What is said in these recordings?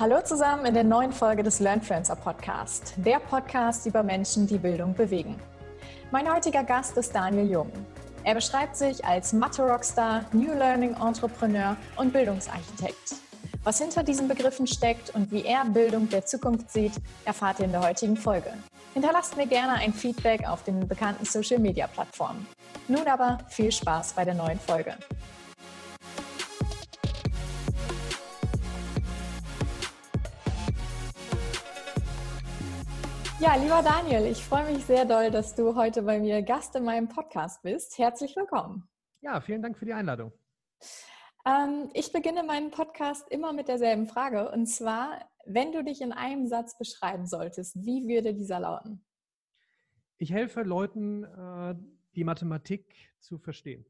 Hallo zusammen in der neuen Folge des Learnfluencer Podcast, der Podcast über Menschen, die Bildung bewegen. Mein heutiger Gast ist Daniel Jung. Er beschreibt sich als Mathe-Rockstar, New Learning Entrepreneur und Bildungsarchitekt. Was hinter diesen Begriffen steckt und wie er Bildung der Zukunft sieht, erfahrt ihr in der heutigen Folge. Hinterlasst mir gerne ein Feedback auf den bekannten Social-Media-Plattformen. Nun aber viel Spaß bei der neuen Folge. Ja, lieber Daniel, ich freue mich sehr doll, dass du heute bei mir Gast in meinem Podcast bist. Herzlich willkommen. Ja, vielen Dank für die Einladung. Ähm, ich beginne meinen Podcast immer mit derselben Frage. Und zwar, wenn du dich in einem Satz beschreiben solltest, wie würde dieser lauten? Ich helfe Leuten, äh, die Mathematik zu verstehen.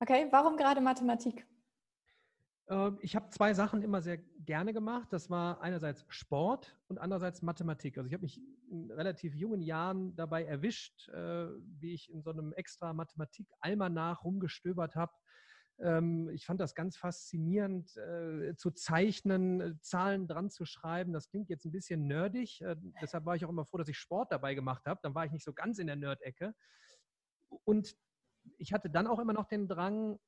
Okay, warum gerade Mathematik? Ähm, ich habe zwei Sachen immer sehr gerne gemacht. Das war einerseits Sport und andererseits Mathematik. Also ich habe mich in relativ jungen Jahren dabei erwischt, äh, wie ich in so einem extra Mathematik-Almanach rumgestöbert habe. Ähm, ich fand das ganz faszinierend, äh, zu zeichnen, äh, Zahlen dran zu schreiben. Das klingt jetzt ein bisschen nerdig. Deshalb war ich auch immer froh, dass ich Sport dabei gemacht habe. Dann war ich nicht so ganz in der Nerd-Ecke. Und ich hatte dann auch immer noch den Drang,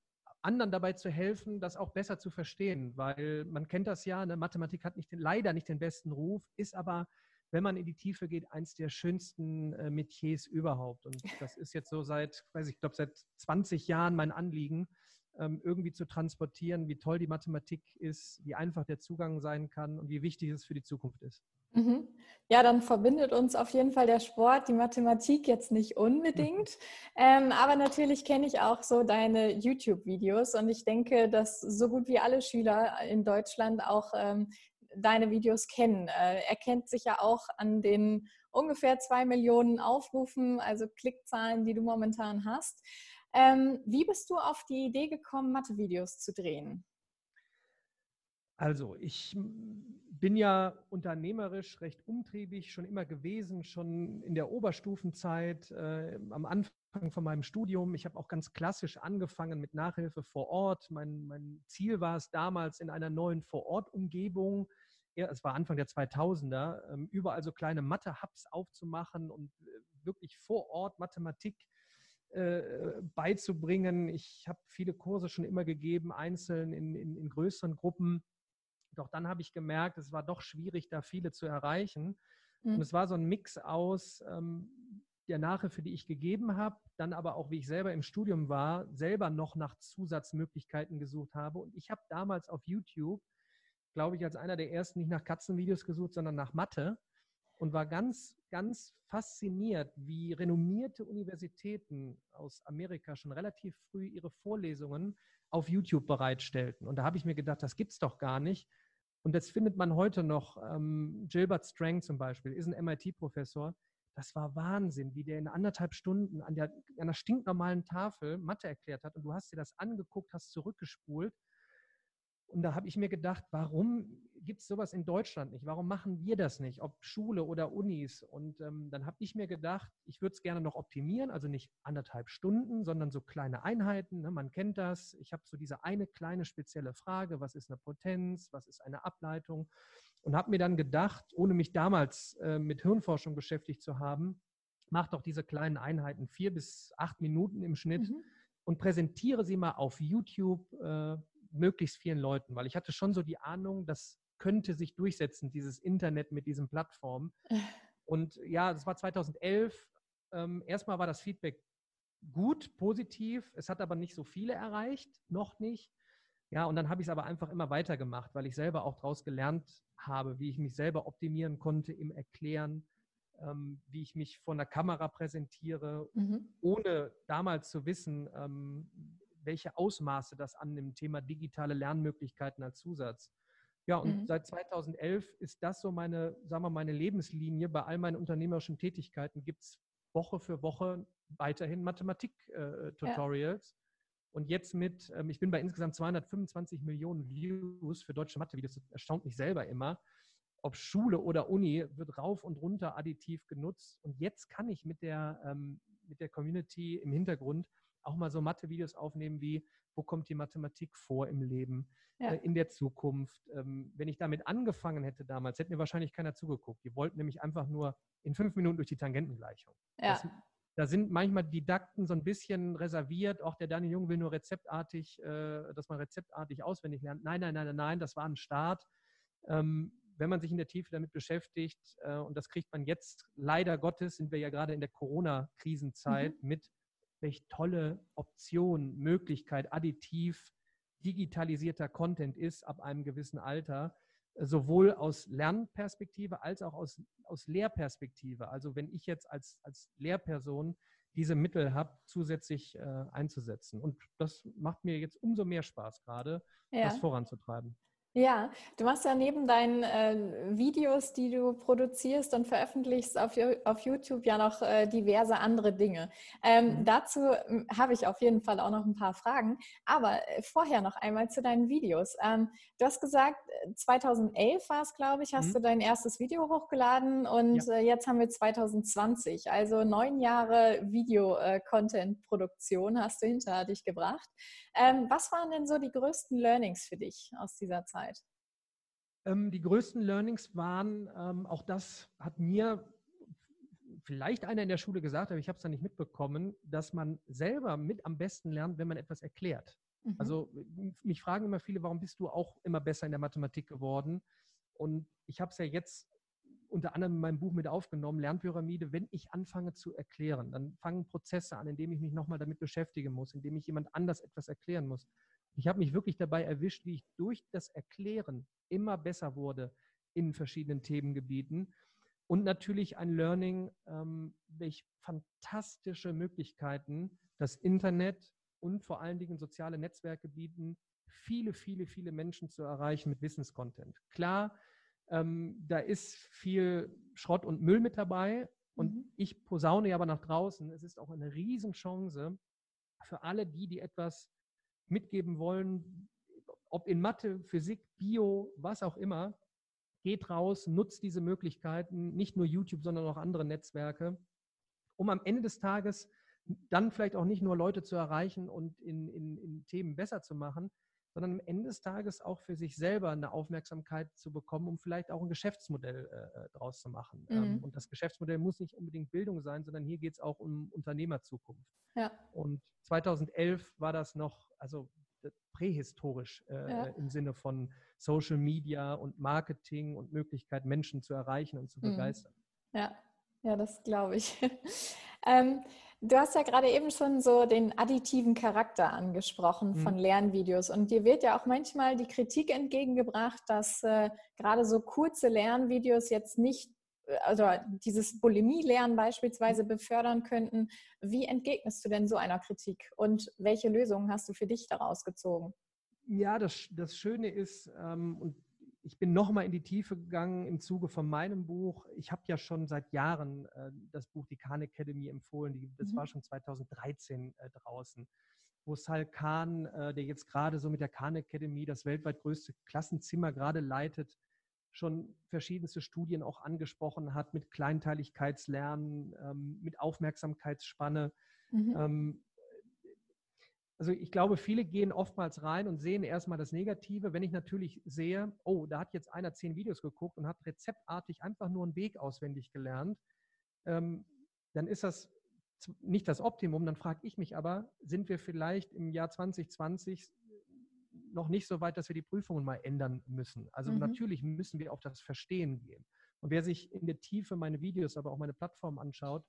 anderen dabei zu helfen, das auch besser zu verstehen, weil man kennt das ja, ne? Mathematik hat nicht den, leider nicht den besten Ruf, ist aber, wenn man in die Tiefe geht, eins der schönsten äh, Metiers überhaupt. Und das ist jetzt so seit, weiß ich, glaube seit 20 Jahren mein Anliegen, irgendwie zu transportieren, wie toll die Mathematik ist, wie einfach der Zugang sein kann und wie wichtig es für die Zukunft ist. Mhm. Ja, dann verbindet uns auf jeden Fall der Sport, die Mathematik jetzt nicht unbedingt. Ähm, aber natürlich kenne ich auch so deine YouTube-Videos und ich denke, dass so gut wie alle Schüler in Deutschland auch ähm, deine Videos kennen. Äh, er kennt sich ja auch an den ungefähr zwei Millionen Aufrufen, also Klickzahlen, die du momentan hast. Ähm, wie bist du auf die Idee gekommen, Mathe-Videos zu drehen? Also, ich bin ja unternehmerisch recht umtriebig schon immer gewesen, schon in der Oberstufenzeit, äh, am Anfang von meinem Studium. Ich habe auch ganz klassisch angefangen mit Nachhilfe vor Ort. Mein, mein Ziel war es damals in einer neuen Vorortumgebung, ja, es war Anfang der 2000er, ähm, überall so kleine Mathe-Hubs aufzumachen und äh, wirklich vor Ort Mathematik äh, beizubringen. Ich habe viele Kurse schon immer gegeben, einzeln in, in, in größeren Gruppen doch dann habe ich gemerkt, es war doch schwierig, da viele zu erreichen. Mhm. Und es war so ein Mix aus ähm, der Nachhilfe, die ich gegeben habe, dann aber auch, wie ich selber im Studium war, selber noch nach Zusatzmöglichkeiten gesucht habe. Und ich habe damals auf YouTube, glaube ich, als einer der ersten nicht nach Katzenvideos gesucht, sondern nach Mathe und war ganz, ganz fasziniert, wie renommierte Universitäten aus Amerika schon relativ früh ihre Vorlesungen auf YouTube bereitstellten. Und da habe ich mir gedacht, das gibt es doch gar nicht. Und das findet man heute noch. Ähm, Gilbert Strang zum Beispiel ist ein MIT-Professor. Das war Wahnsinn, wie der in anderthalb Stunden an, der, an einer stinknormalen Tafel Mathe erklärt hat. Und du hast dir das angeguckt, hast zurückgespult und da habe ich mir gedacht, warum gibt es sowas in Deutschland nicht? Warum machen wir das nicht? Ob Schule oder Unis? Und ähm, dann habe ich mir gedacht, ich würde es gerne noch optimieren, also nicht anderthalb Stunden, sondern so kleine Einheiten. Ne? Man kennt das. Ich habe so diese eine kleine spezielle Frage, was ist eine Potenz, was ist eine Ableitung? Und habe mir dann gedacht, ohne mich damals äh, mit Hirnforschung beschäftigt zu haben, mach doch diese kleinen Einheiten vier bis acht Minuten im Schnitt. Mhm und präsentiere sie mal auf YouTube äh, möglichst vielen Leuten, weil ich hatte schon so die Ahnung, das könnte sich durchsetzen, dieses Internet mit diesen Plattformen. Und ja, das war 2011. Ähm, erstmal war das Feedback gut, positiv. Es hat aber nicht so viele erreicht, noch nicht. Ja, und dann habe ich es aber einfach immer weitergemacht, weil ich selber auch daraus gelernt habe, wie ich mich selber optimieren konnte im Erklären, ähm, wie ich mich vor einer Kamera präsentiere, mhm. ohne damals zu wissen, ähm, welche Ausmaße das annimmt, Thema digitale Lernmöglichkeiten als Zusatz. Ja, und mhm. seit 2011 ist das so meine, sagen wir, meine Lebenslinie. Bei all meinen unternehmerischen Tätigkeiten gibt es Woche für Woche weiterhin Mathematik-Tutorials. Äh, ja. Und jetzt mit, ähm, ich bin bei insgesamt 225 Millionen Views für deutsche Mathe-Videos, das erstaunt mich selber immer. Ob Schule oder Uni, wird rauf und runter additiv genutzt. Und jetzt kann ich mit der, ähm, mit der Community im Hintergrund auch mal so Mathe-Videos aufnehmen wie, wo kommt die Mathematik vor im Leben, ja. äh, in der Zukunft. Ähm, wenn ich damit angefangen hätte damals, hätte mir wahrscheinlich keiner zugeguckt. Die wollten nämlich einfach nur in fünf Minuten durch die Tangentengleichung. Ja. Das, da sind manchmal Didakten so ein bisschen reserviert. Auch der Daniel Jung will nur rezeptartig, äh, dass man rezeptartig auswendig lernt. Nein, nein, nein, nein, nein, das war ein Start. Ähm, wenn man sich in der Tiefe damit beschäftigt, äh, und das kriegt man jetzt leider Gottes, sind wir ja gerade in der Corona-Krisenzeit mhm. mit, welch tolle Option, Möglichkeit, additiv digitalisierter Content ist ab einem gewissen Alter, sowohl aus Lernperspektive als auch aus, aus Lehrperspektive. Also wenn ich jetzt als, als Lehrperson diese Mittel habe, zusätzlich äh, einzusetzen. Und das macht mir jetzt umso mehr Spaß gerade, ja. das voranzutreiben. Ja, du machst ja neben deinen äh, Videos, die du produzierst und veröffentlichst auf, auf YouTube ja noch äh, diverse andere Dinge. Ähm, mhm. Dazu hm, habe ich auf jeden Fall auch noch ein paar Fragen. Aber äh, vorher noch einmal zu deinen Videos. Ähm, du hast gesagt, 2011 war es, glaube ich, hast mhm. du dein erstes Video hochgeladen und ja. Äh, jetzt haben wir 2020. Also neun Jahre Video-Content-Produktion äh, hast du hinter dich gebracht. Ähm, was waren denn so die größten Learnings für dich aus dieser Zeit? Ähm, die größten Learnings waren, ähm, auch das hat mir vielleicht einer in der Schule gesagt, aber ich habe es dann nicht mitbekommen, dass man selber mit am besten lernt, wenn man etwas erklärt. Mhm. Also mich fragen immer viele, warum bist du auch immer besser in der Mathematik geworden? Und ich habe es ja jetzt unter anderem in meinem Buch mit aufgenommen, Lernpyramide, wenn ich anfange zu erklären, dann fangen Prozesse an, indem ich mich nochmal damit beschäftigen muss, indem ich jemand anders etwas erklären muss. Ich habe mich wirklich dabei erwischt, wie ich durch das Erklären immer besser wurde in verschiedenen Themengebieten. Und natürlich ein Learning, ähm, welch fantastische Möglichkeiten das Internet und vor allen Dingen soziale Netzwerke bieten, viele, viele, viele Menschen zu erreichen mit Wissenscontent. Klar, ähm, da ist viel Schrott und Müll mit dabei. Und mhm. ich posaune ja aber nach draußen. Es ist auch eine Riesenchance für alle die, die etwas mitgeben wollen, ob in Mathe, Physik, Bio, was auch immer. Geht raus, nutzt diese Möglichkeiten, nicht nur YouTube, sondern auch andere Netzwerke, um am Ende des Tages dann vielleicht auch nicht nur Leute zu erreichen und in, in, in Themen besser zu machen, sondern am Ende des Tages auch für sich selber eine Aufmerksamkeit zu bekommen, um vielleicht auch ein Geschäftsmodell äh, äh draus zu machen. Ähm, mhm. und das Geschäftsmodell muss nicht unbedingt Bildung sein, sondern hier geht es auch um Unternehmerzukunft. Ja. Und 2011 war das noch, also prähistorisch äh, ja. im Sinne von Social Media und Marketing und Möglichkeit, Menschen zu erreichen und zu mhm. begeistern. Ja, ja, das glaube ich. ähm, Du hast ja gerade eben schon so den additiven Charakter angesprochen von mhm. Lernvideos und dir wird ja auch manchmal die Kritik entgegengebracht, dass äh, gerade so kurze Lernvideos jetzt nicht, äh, also dieses Bulimie-Lernen beispielsweise befördern könnten. Wie entgegnest du denn so einer Kritik und welche Lösungen hast du für dich daraus gezogen? Ja, das, das Schöne ist, ähm, und ich bin nochmal in die Tiefe gegangen im Zuge von meinem Buch. Ich habe ja schon seit Jahren äh, das Buch Die Khan Academy empfohlen. Die, das mhm. war schon 2013 äh, draußen, wo Sal Khan, äh, der jetzt gerade so mit der Khan Academy das weltweit größte Klassenzimmer gerade leitet, schon verschiedenste Studien auch angesprochen hat mit Kleinteiligkeitslernen, ähm, mit Aufmerksamkeitsspanne. Mhm. Ähm, also ich glaube, viele gehen oftmals rein und sehen erstmal das Negative. Wenn ich natürlich sehe, oh, da hat jetzt einer zehn Videos geguckt und hat rezeptartig einfach nur einen Weg auswendig gelernt, ähm, dann ist das nicht das Optimum. Dann frage ich mich aber, sind wir vielleicht im Jahr 2020 noch nicht so weit, dass wir die Prüfungen mal ändern müssen? Also mhm. natürlich müssen wir auf das Verstehen gehen. Und wer sich in der Tiefe meine Videos, aber auch meine Plattform anschaut,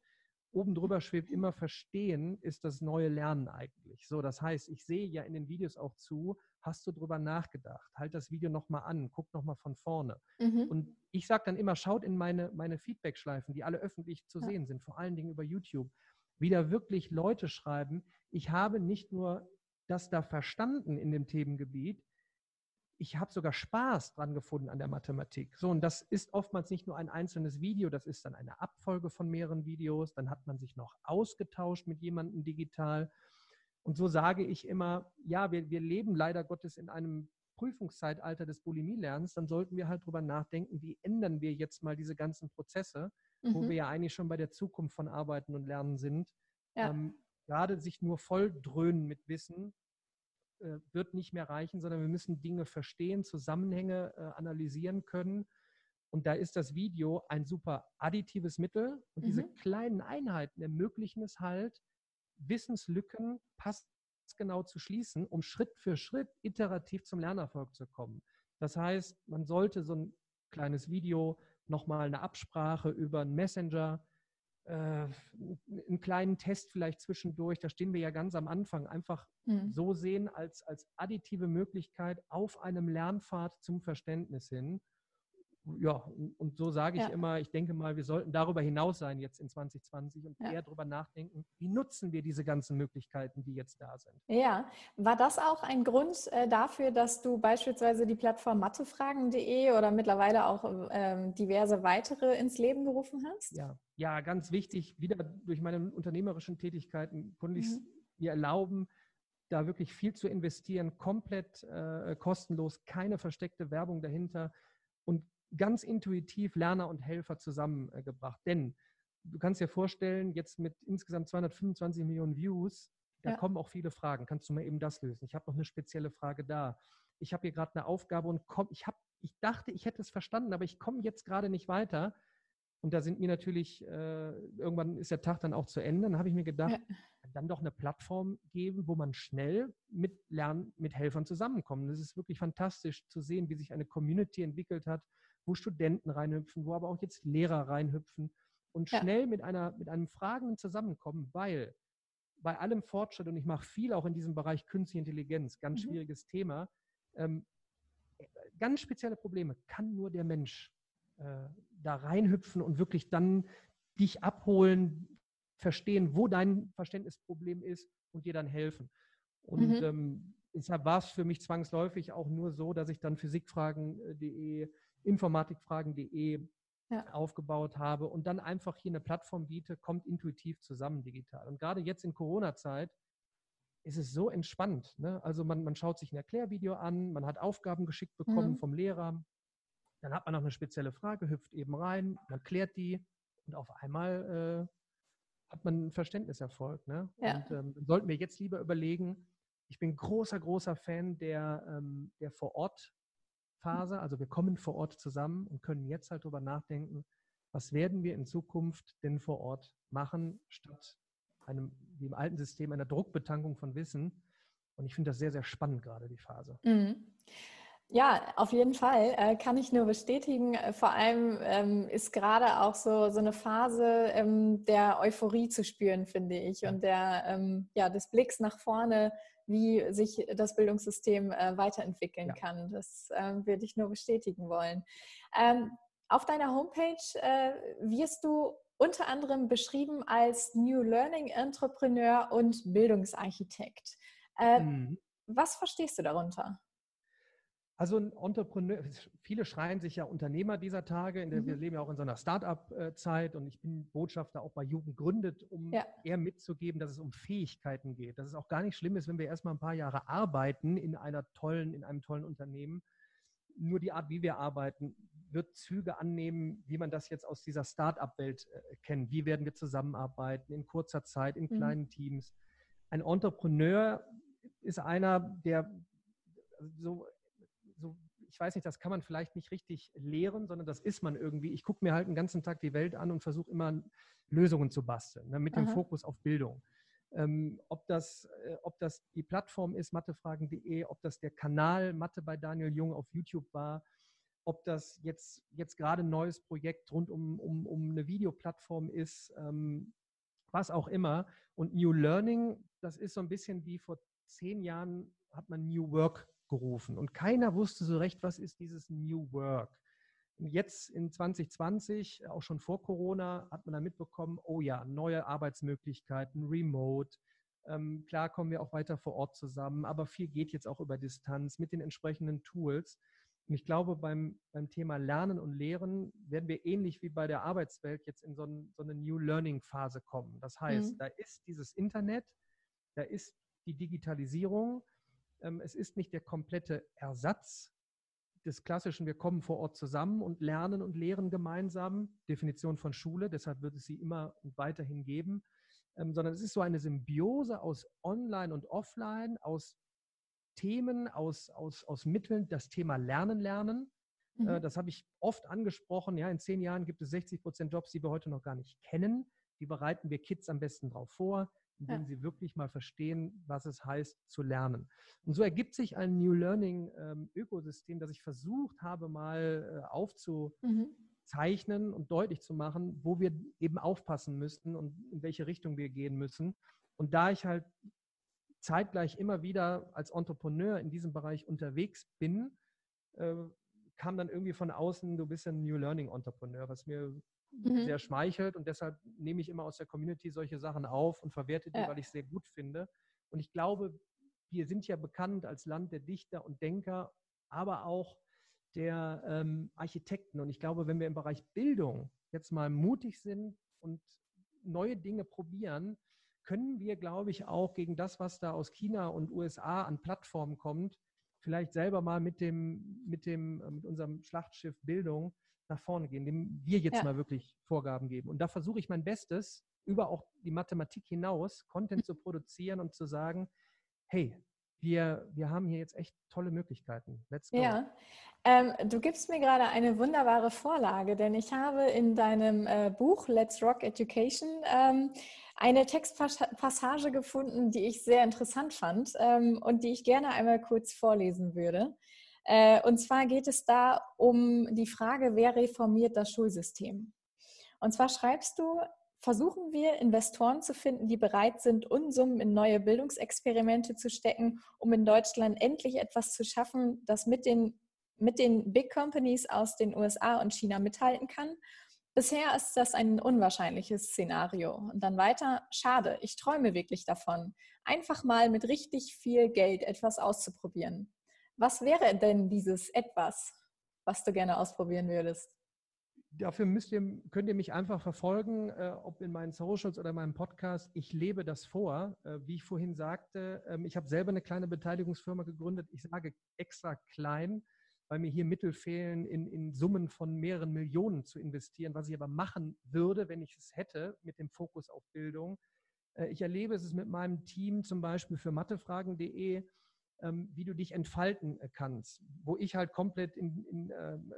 oben drüber schwebt immer Verstehen ist das neue Lernen eigentlich. So, das heißt, ich sehe ja in den Videos auch zu, hast du drüber nachgedacht? Halt das Video nochmal an, guck nochmal von vorne. Mhm. Und ich sage dann immer, schaut in meine, meine Feedback-Schleifen, die alle öffentlich zu ja. sehen sind, vor allen Dingen über YouTube, wie da wirklich Leute schreiben, ich habe nicht nur das da verstanden in dem Themengebiet, ich habe sogar Spaß dran gefunden an der Mathematik. So, und das ist oftmals nicht nur ein einzelnes Video, das ist dann eine Abfolge von mehreren Videos. Dann hat man sich noch ausgetauscht mit jemandem digital. Und so sage ich immer, ja, wir, wir leben leider Gottes in einem Prüfungszeitalter des Bulimie-Lernens, dann sollten wir halt drüber nachdenken, wie ändern wir jetzt mal diese ganzen Prozesse, mhm. wo wir ja eigentlich schon bei der Zukunft von Arbeiten und Lernen sind. Ja. Ähm, gerade sich nur voll dröhnen mit Wissen äh, wird nicht mehr reichen, sondern wir müssen Dinge verstehen, Zusammenhänge äh, analysieren können. Und da ist das Video ein super additives Mittel. Und mhm. diese kleinen Einheiten ermöglichen es halt, Wissenslücken passgenau zu schließen, um Schritt für Schritt iterativ zum Lernerfolg zu kommen. Das heißt, man sollte so ein kleines Video, nochmal eine Absprache über einen Messenger, einen kleinen Test vielleicht zwischendurch, da stehen wir ja ganz am Anfang, einfach mhm. so sehen als, als additive Möglichkeit auf einem Lernpfad zum Verständnis hin ja, und so sage ich ja. immer, ich denke mal, wir sollten darüber hinaus sein jetzt in 2020 und ja. eher darüber nachdenken, wie nutzen wir diese ganzen Möglichkeiten, die jetzt da sind. Ja, war das auch ein Grund äh, dafür, dass du beispielsweise die Plattform mathefragen.de oder mittlerweile auch ähm, diverse weitere ins Leben gerufen hast? Ja, ja, ganz wichtig, wieder durch meine unternehmerischen Tätigkeiten konnte ich es mhm. mir erlauben, da wirklich viel zu investieren, komplett äh, kostenlos, keine versteckte Werbung dahinter und ganz intuitiv Lerner und Helfer zusammengebracht. Denn du kannst dir vorstellen, jetzt mit insgesamt 225 Millionen Views, da ja. kommen auch viele Fragen. Kannst du mal eben das lösen? Ich habe noch eine spezielle Frage da. Ich habe hier gerade eine Aufgabe und komm, ich, hab, ich dachte, ich hätte es verstanden, aber ich komme jetzt gerade nicht weiter. Und da sind mir natürlich, äh, irgendwann ist der Tag dann auch zu Ende. Dann habe ich mir gedacht, ja. dann doch eine Plattform geben, wo man schnell mit Lernen, mit Helfern zusammenkommt. Das ist wirklich fantastisch zu sehen, wie sich eine Community entwickelt hat, wo Studenten reinhüpfen, wo aber auch jetzt Lehrer reinhüpfen und ja. schnell mit, einer, mit einem Fragenden zusammenkommen, weil bei allem Fortschritt, und ich mache viel auch in diesem Bereich Künstliche Intelligenz, ganz mhm. schwieriges Thema, ähm, ganz spezielle Probleme kann nur der Mensch äh, da reinhüpfen und wirklich dann dich abholen, verstehen, wo dein Verständnisproblem ist und dir dann helfen. Und mhm. ähm, deshalb war es für mich zwangsläufig auch nur so, dass ich dann physikfragen.de informatikfragen.de ja. aufgebaut habe und dann einfach hier eine Plattform biete, kommt intuitiv zusammen digital. Und gerade jetzt in Corona-Zeit ist es so entspannt. Ne? Also man, man schaut sich ein Erklärvideo an, man hat Aufgaben geschickt bekommen mhm. vom Lehrer, dann hat man noch eine spezielle Frage, hüpft eben rein, man klärt die und auf einmal äh, hat man einen Verständniserfolg. Ne? Ja. Und ähm, sollten wir jetzt lieber überlegen, ich bin großer, großer Fan der, ähm, der vor Ort Phase. Also wir kommen vor Ort zusammen und können jetzt halt darüber nachdenken, was werden wir in Zukunft denn vor Ort machen, statt einem, wie im alten System, einer Druckbetankung von Wissen. Und ich finde das sehr, sehr spannend gerade, die Phase. Mhm. Ja, auf jeden Fall äh, kann ich nur bestätigen. Äh, vor allem ähm, ist gerade auch so, so eine Phase ähm, der Euphorie zu spüren, finde ich, und der, ähm, ja, des Blicks nach vorne, wie sich das Bildungssystem äh, weiterentwickeln ja. kann. Das äh, würde ich nur bestätigen wollen. Ähm, auf deiner Homepage äh, wirst du unter anderem beschrieben als New Learning Entrepreneur und Bildungsarchitekt. Äh, mhm. Was verstehst du darunter? Also ein Entrepreneur, viele schreien sich ja Unternehmer dieser Tage, der mhm. wir leben ja auch in so einer Start-up-Zeit und ich bin Botschafter auch bei Jugend gründet, um ja. eher mitzugeben, dass es um Fähigkeiten geht. Dass es auch gar nicht schlimm ist, wenn wir erstmal ein paar Jahre arbeiten in einer tollen, in einem tollen Unternehmen. Nur die Art, wie wir arbeiten, wird Züge annehmen, wie man das jetzt aus dieser Start-up-Welt äh, kennt. Wie werden wir zusammenarbeiten in kurzer Zeit, in mhm. kleinen mhm. Teams? Ein Entrepreneur ist einer, der so so, ich weiß nicht, das kann man vielleicht nicht richtig lehren, sondern das ist man irgendwie. Ich gucke mir halt den ganzen Tag die Welt an und versuche immer Lösungen zu basteln, ne, mit dem Aha. Fokus auf Bildung. Ähm, ob, das, äh, ob das die Plattform ist, mathefragen.de, ob das der Kanal Mathe bei Daniel Jung auf YouTube war, ob das jetzt, jetzt gerade ein neues Projekt rund um, um, um eine Videoplattform ist, ähm, was auch immer. Und New Learning, das ist so ein bisschen wie vor zehn Jahren hat man New Work gerufen. Und keiner wusste so recht, was ist dieses New Work. Jetzt in 2020, auch schon vor Corona, hat man dann mitbekommen, oh ja, neue Arbeitsmöglichkeiten, Remote. Ähm, klar kommen wir auch weiter vor Ort zusammen, aber viel geht jetzt auch über Distanz mit den entsprechenden Tools. Und ich glaube, beim, beim Thema Lernen und Lehren werden wir ähnlich wie bei der Arbeitswelt jetzt in so, ein, so eine New Learning Phase kommen. Das heißt, mhm. da ist dieses Internet, da ist die Digitalisierung, es ist nicht der komplette Ersatz des klassischen, wir kommen vor Ort zusammen und lernen und lehren gemeinsam, Definition von Schule, deshalb wird es sie immer und weiterhin geben, ähm, sondern es ist so eine Symbiose aus Online und Offline, aus Themen, aus, aus, aus Mitteln, das Thema Lernen lernen. Äh, mhm. Das habe ich oft angesprochen. Ja, in zehn Jahren gibt es 60 Prozent Jobs, die wir heute noch gar nicht kennen. Die bereiten wir Kids am besten darauf vor, indem ja. sie wirklich mal verstehen, was es heißt zu lernen. Und so ergibt sich ein New Learning ähm, Ökosystem, das ich versucht habe, mal äh, aufzuzeichnen mhm. und deutlich zu machen, wo wir eben aufpassen müssten und in welche Richtung wir gehen müssen. Und da ich halt zeitgleich immer wieder als Entrepreneur in diesem Bereich unterwegs bin, äh, kam dann irgendwie von außen, du bist ein New Learning Entrepreneur, was mir mhm. sehr schmeichelt und deshalb nehme ich immer aus der Community solche Sachen auf und verwerte die, ja. weil ich es sehr gut finde. Und ich glaube, wir sind ja bekannt als Land der Dichter und Denker, aber auch der ähm, Architekten. Und ich glaube, wenn wir im Bereich Bildung jetzt mal mutig sind und neue Dinge probieren, können wir, glaube ich, auch gegen das, was da aus China und USA an Plattformen kommt, vielleicht selber mal mit dem, mit dem, äh, mit unserem Schlachtschiff Bildung nach vorne gehen, dem wir jetzt ja. mal wirklich Vorgaben geben. Und da versuche ich mein Bestes, über auch die Mathematik hinaus, Content zu produzieren und zu sagen, hey, wir, wir haben hier jetzt echt tolle Möglichkeiten. Let's go. Ja, ähm, du gibst mir gerade eine wunderbare Vorlage, denn ich habe in deinem äh, Buch Let's Rock Education ähm, eine Textpassage gefunden, die ich sehr interessant fand ähm, und die ich gerne einmal kurz vorlesen würde. Äh, und zwar geht es da um die Frage, wer reformiert das Schulsystem? Und zwar schreibst du, versuchen wir Investoren zu finden, die bereit sind, Unsummen in neue Bildungsexperimente zu stecken, um in Deutschland endlich etwas zu schaffen, das mit den, mit den Big Companies aus den USA und China mithalten kann Bisher ist das ein unwahrscheinliches Szenario. Und dann weiter, schade, ich träume wirklich davon, einfach mal mit richtig viel Geld etwas auszuprobieren. Was wäre denn dieses etwas, was du gerne ausprobieren würdest? Dafür müsst ihr, könnt ihr mich einfach verfolgen, äh, ob in meinen Socials oder meinem Podcast. Ich lebe das vor. Äh, wie ich vorhin sagte, ähm, ich habe selber eine kleine Beteiligungsfirma gegründet. Ich sage extra klein, weil mir hier Mittel fehlen, in, in Summen von mehreren Millionen zu investieren, was ich aber machen würde, wenn ich es hätte, mit dem Fokus auf Bildung. Äh, ich erlebe es mit meinem Team zum Beispiel für mathefragen.de, wie du dich entfalten äh, kannst, wo ich halt komplett in, in, ähm,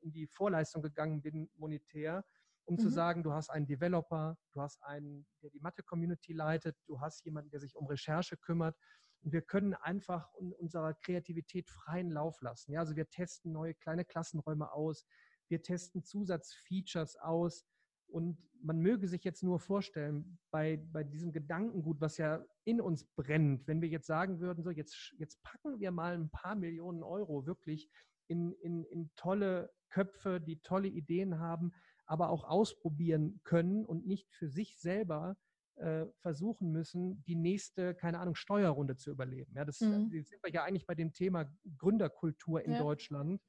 in die Vorleistung gegangen bin, monetär, um mhm. zu sagen, du hast einen Developer, du hast einen, der die Mathe-Community leitet, du hast jemanden, der sich um Recherche kümmert und wir können einfach unserer Kreativität freien Lauf lassen. Ja, also wir testen neue kleine Klassenräume aus, wir testen Zusatzfeatures aus. Und man möge sich jetzt nur vorstellen, bei, bei diesem Gedankengut, was ja in uns brennt, wenn wir jetzt sagen würden, so jetzt, jetzt packen wir mal ein paar Millionen Euro wirklich in, in, in tolle Köpfe, die tolle Ideen haben, aber auch ausprobieren können und nicht für sich selber äh, versuchen müssen, die nächste, keine Ahnung, Steuerrunde zu überleben. Ja, das mhm. sind wir ja eigentlich bei dem Thema Gründerkultur in ja. Deutschland.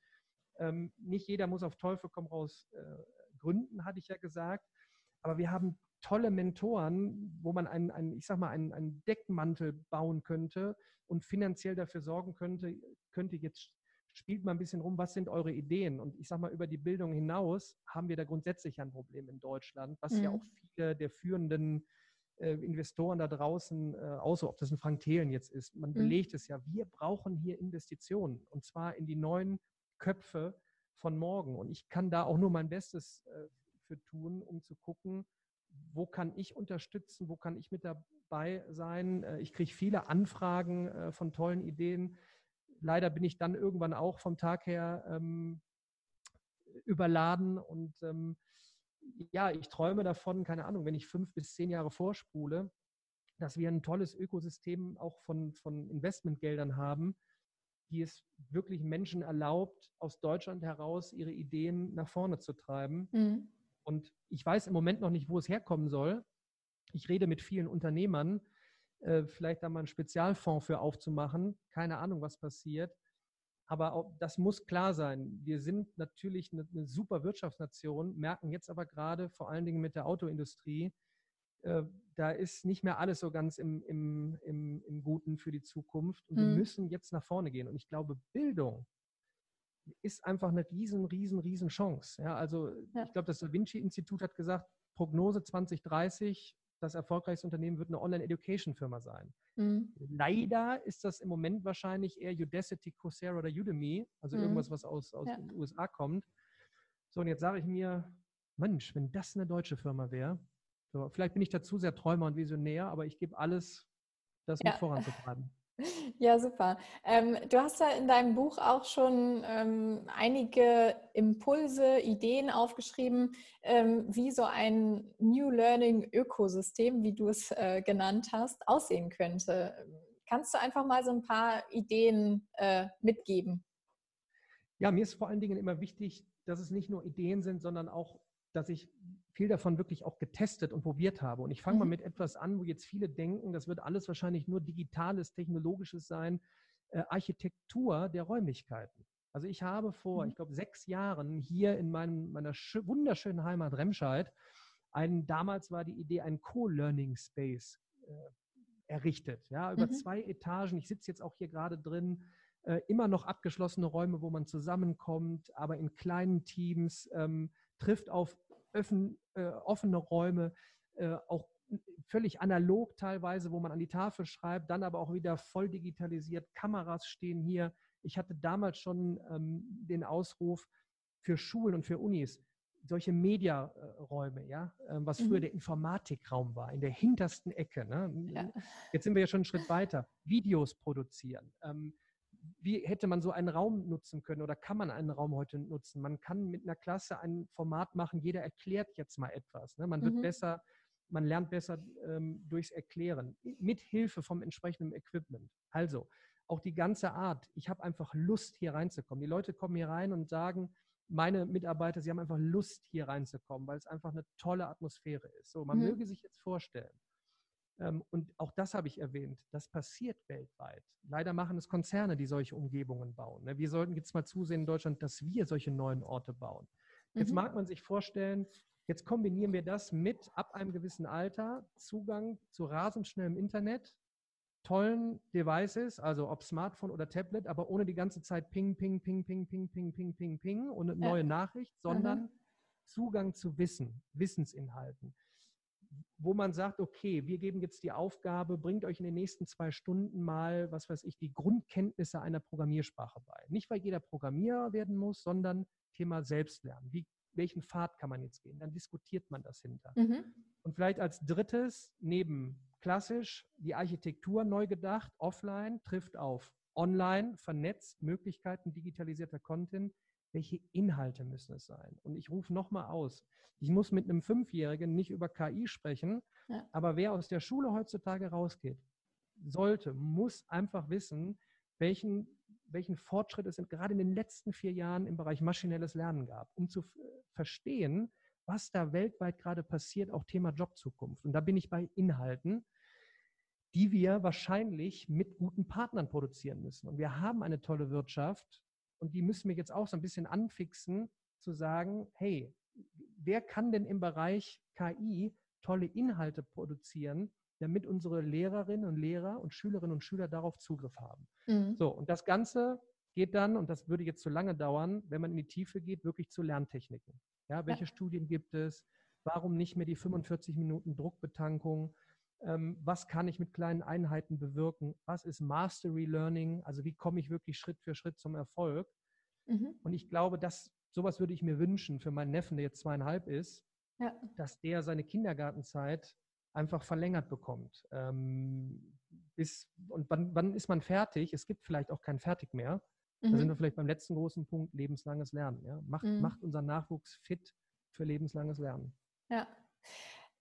Ähm, nicht jeder muss auf Teufel komm raus äh, gründen, hatte ich ja gesagt. Aber wir haben tolle Mentoren, wo man einen, einen ich sag mal, einen, einen Deckmantel bauen könnte und finanziell dafür sorgen könnte, könnte jetzt spielt mal ein bisschen rum, was sind eure Ideen? Und ich sage mal, über die Bildung hinaus haben wir da grundsätzlich ein Problem in Deutschland, was mhm. ja auch viele der führenden äh, Investoren da draußen, äh, außer ob das ein Frank Thelen jetzt ist, man mhm. belegt es ja, wir brauchen hier Investitionen und zwar in die neuen Köpfe von morgen. Und ich kann da auch nur mein Bestes äh, für tun, um zu gucken, wo kann ich unterstützen, wo kann ich mit dabei sein. Äh, ich kriege viele Anfragen äh, von tollen Ideen. Leider bin ich dann irgendwann auch vom Tag her ähm, überladen und ähm, ja, ich träume davon, keine Ahnung, wenn ich fünf bis zehn Jahre vorspule, dass wir ein tolles Ökosystem auch von, von Investmentgeldern haben, die es wirklich Menschen erlaubt, aus Deutschland heraus ihre Ideen nach vorne zu treiben. Mhm. Und ich weiß im Moment noch nicht, wo es herkommen soll. Ich rede mit vielen Unternehmern, äh, vielleicht da mal einen Spezialfonds für aufzumachen. Keine Ahnung, was passiert. Aber auch, das muss klar sein. Wir sind natürlich eine, eine, super Wirtschaftsnation, merken jetzt aber gerade vor allen Dingen mit der Autoindustrie, äh, da ist nicht mehr alles so ganz im, im, im, im Guten für die Zukunft. Und mhm. wir müssen jetzt nach vorne gehen. Und ich glaube, Bildung ist einfach eine riesen, riesen, riesen Chance. Ja, also ja. ich glaube, das Da Vinci-Institut hat gesagt, Prognose 2030, das erfolgreichste Unternehmen wird eine Online-Education-Firma sein. Mhm. Leider ist das im Moment wahrscheinlich eher Udacity, Coursera oder Udemy, also mhm. irgendwas, was aus, aus ja. den USA kommt. So, und jetzt sage ich mir, Mensch, wenn das eine deutsche Firma wäre, so, vielleicht bin ich dazu sehr Träumer und Visionär, aber ich gebe alles, das ja. mit voranzutreiben. Ja, super. Ähm, du hast ja in deinem Buch auch schon ähm, einige Impulse, Ideen aufgeschrieben, ähm, wie so ein New Learning Ökosystem, wie du es äh, genannt hast, aussehen könnte. Kannst du einfach mal so ein paar Ideen äh, mitgeben? Ja, mir ist vor allen Dingen immer wichtig, dass es nicht nur Ideen sind, sondern auch, dass ich viel davon wirklich auch getestet und probiert habe. Und ich fange mhm. mal mit etwas an, wo jetzt viele denken, das wird alles wahrscheinlich nur digitales, technologisches sein, äh, Architektur der Räumlichkeiten. Also ich habe vor, mhm. ich glaube, sechs Jahren hier in meinem, meiner wunderschönen Heimat Remscheid, einen, damals war die Idee, einen Co-Learning Space äh, errichtet. Ja, über mhm. zwei Etagen. Ich sitze jetzt auch hier gerade drin. Äh, immer noch abgeschlossene Räume, wo man zusammenkommt, aber in kleinen Teams, ähm, trifft auf öffn, äh, offene Räume, äh, auch völlig analog teilweise, wo man an die Tafel schreibt, dann aber auch wieder voll digitalisiert. Kameras stehen hier. Ich hatte damals schon ähm, den Ausruf für Schulen und für Unis, solche Mediaräume, ja, ähm, was früher mhm. der Informatikraum war, in der hintersten Ecke. Ne? Ja. Jetzt sind wir ja schon einen Schritt weiter. Videos produzieren. Ähm, wie hätte man so einen Raum nutzen können oder kann man einen Raum heute nutzen? Man kann mit einer Klasse ein Format machen, jeder erklärt jetzt mal etwas. Ne? Man wird mhm. besser, man lernt besser ähm, durchs Erklären, mit Hilfe vom entsprechenden Equipment. Also, auch die ganze Art, ich habe einfach Lust, hier reinzukommen. Die Leute kommen hier rein und sagen, meine Mitarbeiter, sie haben einfach Lust, hier reinzukommen, weil es einfach eine tolle Atmosphäre ist. So, man mhm. möge sich jetzt vorstellen, und auch das habe ich erwähnt, das passiert weltweit. Leider machen es Konzerne, die solche Umgebungen bauen. Ne? Wir sollten jetzt mal zusehen in Deutschland, dass wir solche neuen Orte bauen. Jetzt mhm. mag man sich vorstellen, jetzt kombinieren wir das mit ab einem gewissen Alter Zugang zu rasend schnellem Internet, tollen Devices, also ob Smartphone oder Tablet, aber ohne die ganze Zeit Ping, Ping, Ping, Ping, Ping, Ping, Ping, Ping, Ping und eine neue Nachricht, sondern. Zugang zu Wissen, Wissensinhalten wo man sagt, okay, wir geben jetzt die Aufgabe, bringt euch in den nächsten zwei Stunden mal, was weiß ich, die Grundkenntnisse einer Programmiersprache bei. Nicht, weil jeder Programmierer werden muss, sondern Thema Selbstlernen. Wie, welchen Pfad kann man jetzt gehen? Dann diskutiert man das hinter. Mhm. Und vielleicht als drittes, neben klassisch, die Architektur neu gedacht, offline, trifft auf online, vernetzt, Möglichkeiten digitalisierter Content, welche Inhalte müssen es sein? Und ich rufe nochmal aus, ich muss mit einem Fünfjährigen nicht über KI sprechen, ja. aber wer aus der Schule heutzutage rausgeht, sollte, muss einfach wissen, welchen, welchen Fortschritt es gerade in den letzten vier Jahren im Bereich maschinelles Lernen gab, um zu verstehen, was da weltweit gerade passiert, auch Thema Jobzukunft. Und da bin ich bei Inhalten, die wir wahrscheinlich mit guten Partnern produzieren müssen. Und wir haben eine tolle Wirtschaft, und die müssen wir jetzt auch so ein bisschen anfixen, zu sagen, hey, wer kann denn im Bereich KI tolle Inhalte produzieren, damit unsere Lehrerinnen und Lehrer und Schülerinnen und Schüler darauf Zugriff haben. Mhm. So, und das Ganze geht dann, und das würde jetzt zu lange dauern, wenn man in die Tiefe geht, wirklich zu Lerntechniken. Ja, welche ja. Studien gibt es? Warum nicht mehr die 45 Minuten Druckbetankung? Ähm, was kann ich mit kleinen Einheiten bewirken? Was ist Mastery Learning? Also wie komme ich wirklich Schritt für Schritt zum Erfolg? Mhm. Und ich glaube, dass sowas würde ich mir wünschen für meinen Neffen, der jetzt zweieinhalb ist, ja. dass der seine Kindergartenzeit einfach verlängert bekommt. Ähm, bis, und wann, wann, ist man fertig? Es gibt vielleicht auch kein Fertig mehr. Mhm. Da sind wir vielleicht beim letzten großen Punkt, lebenslanges Lernen. Ja? Macht, mhm. macht unseren Nachwuchs fit für lebenslanges Lernen. Ja.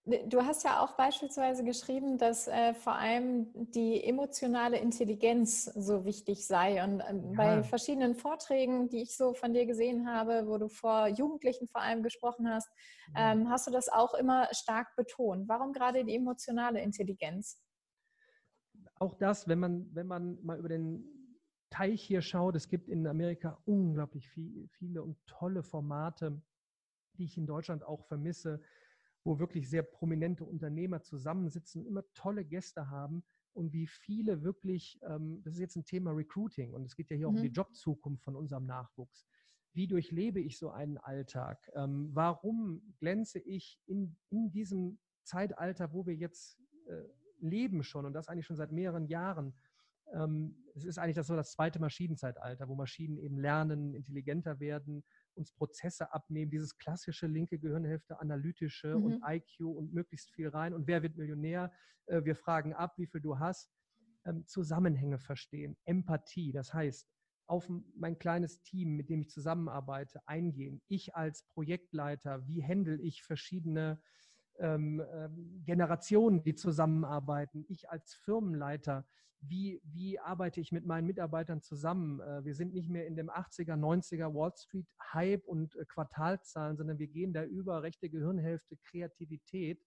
Du hast ja auch beispielsweise geschrieben, dass äh, vor allem die emotionale Intelligenz so wichtig sei. Und ähm, ja. bei verschiedenen Vorträgen, die ich so von dir gesehen habe, wo du vor Jugendlichen vor allem gesprochen hast, ja. ähm, hast du das auch immer stark betont. Warum gerade die emotionale Intelligenz? Auch das, wenn man, wenn man mal über den Teich hier schaut, es gibt in Amerika unglaublich viel, viele und tolle Formate, die ich in Deutschland auch vermisse wo wirklich sehr prominente Unternehmer zusammensitzen, immer tolle Gäste haben und wie viele wirklich, ähm, das ist jetzt ein Thema Recruiting und es geht ja hier mhm. auch um die mhm. Jobzukunft von unserem Nachwuchs. Wie durchlebe ich so einen Alltag? Ähm, warum glänze ich in, in diesem Zeitalter, wo wir jetzt äh, leben schon und das eigentlich schon seit mehreren Jahren. Ähm, es ist eigentlich das so das zweite Maschinenzeitalter, wo Maschinen eben lernen, intelligenter werden, uns Prozesse abnehmen, dieses klassische linke Gehirnhälfte, analytische mhm. und IQ und möglichst viel rein. Und wer wird Millionär? Äh, wir fragen ab, wie viel du hast. Ähm, Zusammenhänge verstehen, Empathie, das heißt, auf mein kleines Team, mit dem ich zusammenarbeite, eingehen. Ich als Projektleiter, wie handle ich verschiedene ähm, ähm, Generationen, die zusammenarbeiten? Ich als Firmenleiter, wie, wie arbeite ich mit meinen Mitarbeitern zusammen? Äh, wir sind nicht mehr in dem 80er, 90er Wall Street Hype und äh, Quartalzahlen, sondern wir gehen da über rechte Gehirnhälfte, Kreativität.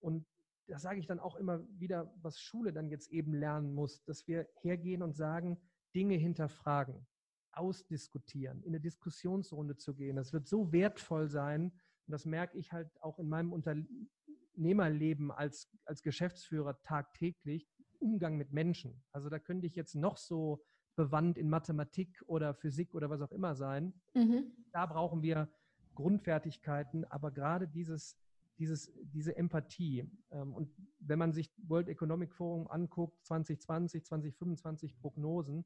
Und das sage ich dann auch immer wieder, was Schule dann jetzt eben lernen muss, dass wir hergehen und sagen, Dinge hinterfragen, ausdiskutieren, in eine Diskussionsrunde zu gehen. Das wird so wertvoll sein. Und das merke ich halt auch in meinem Unternehmerleben als, als Geschäftsführer tagtäglich. Umgang mit Menschen. Also da könnte ich jetzt noch so bewandt in Mathematik oder Physik oder was auch immer sein. Mhm. Da brauchen wir Grundfertigkeiten, aber gerade dieses, dieses, diese Empathie. Ähm, und wenn man sich World Economic Forum anguckt, 2020, 2025 Prognosen,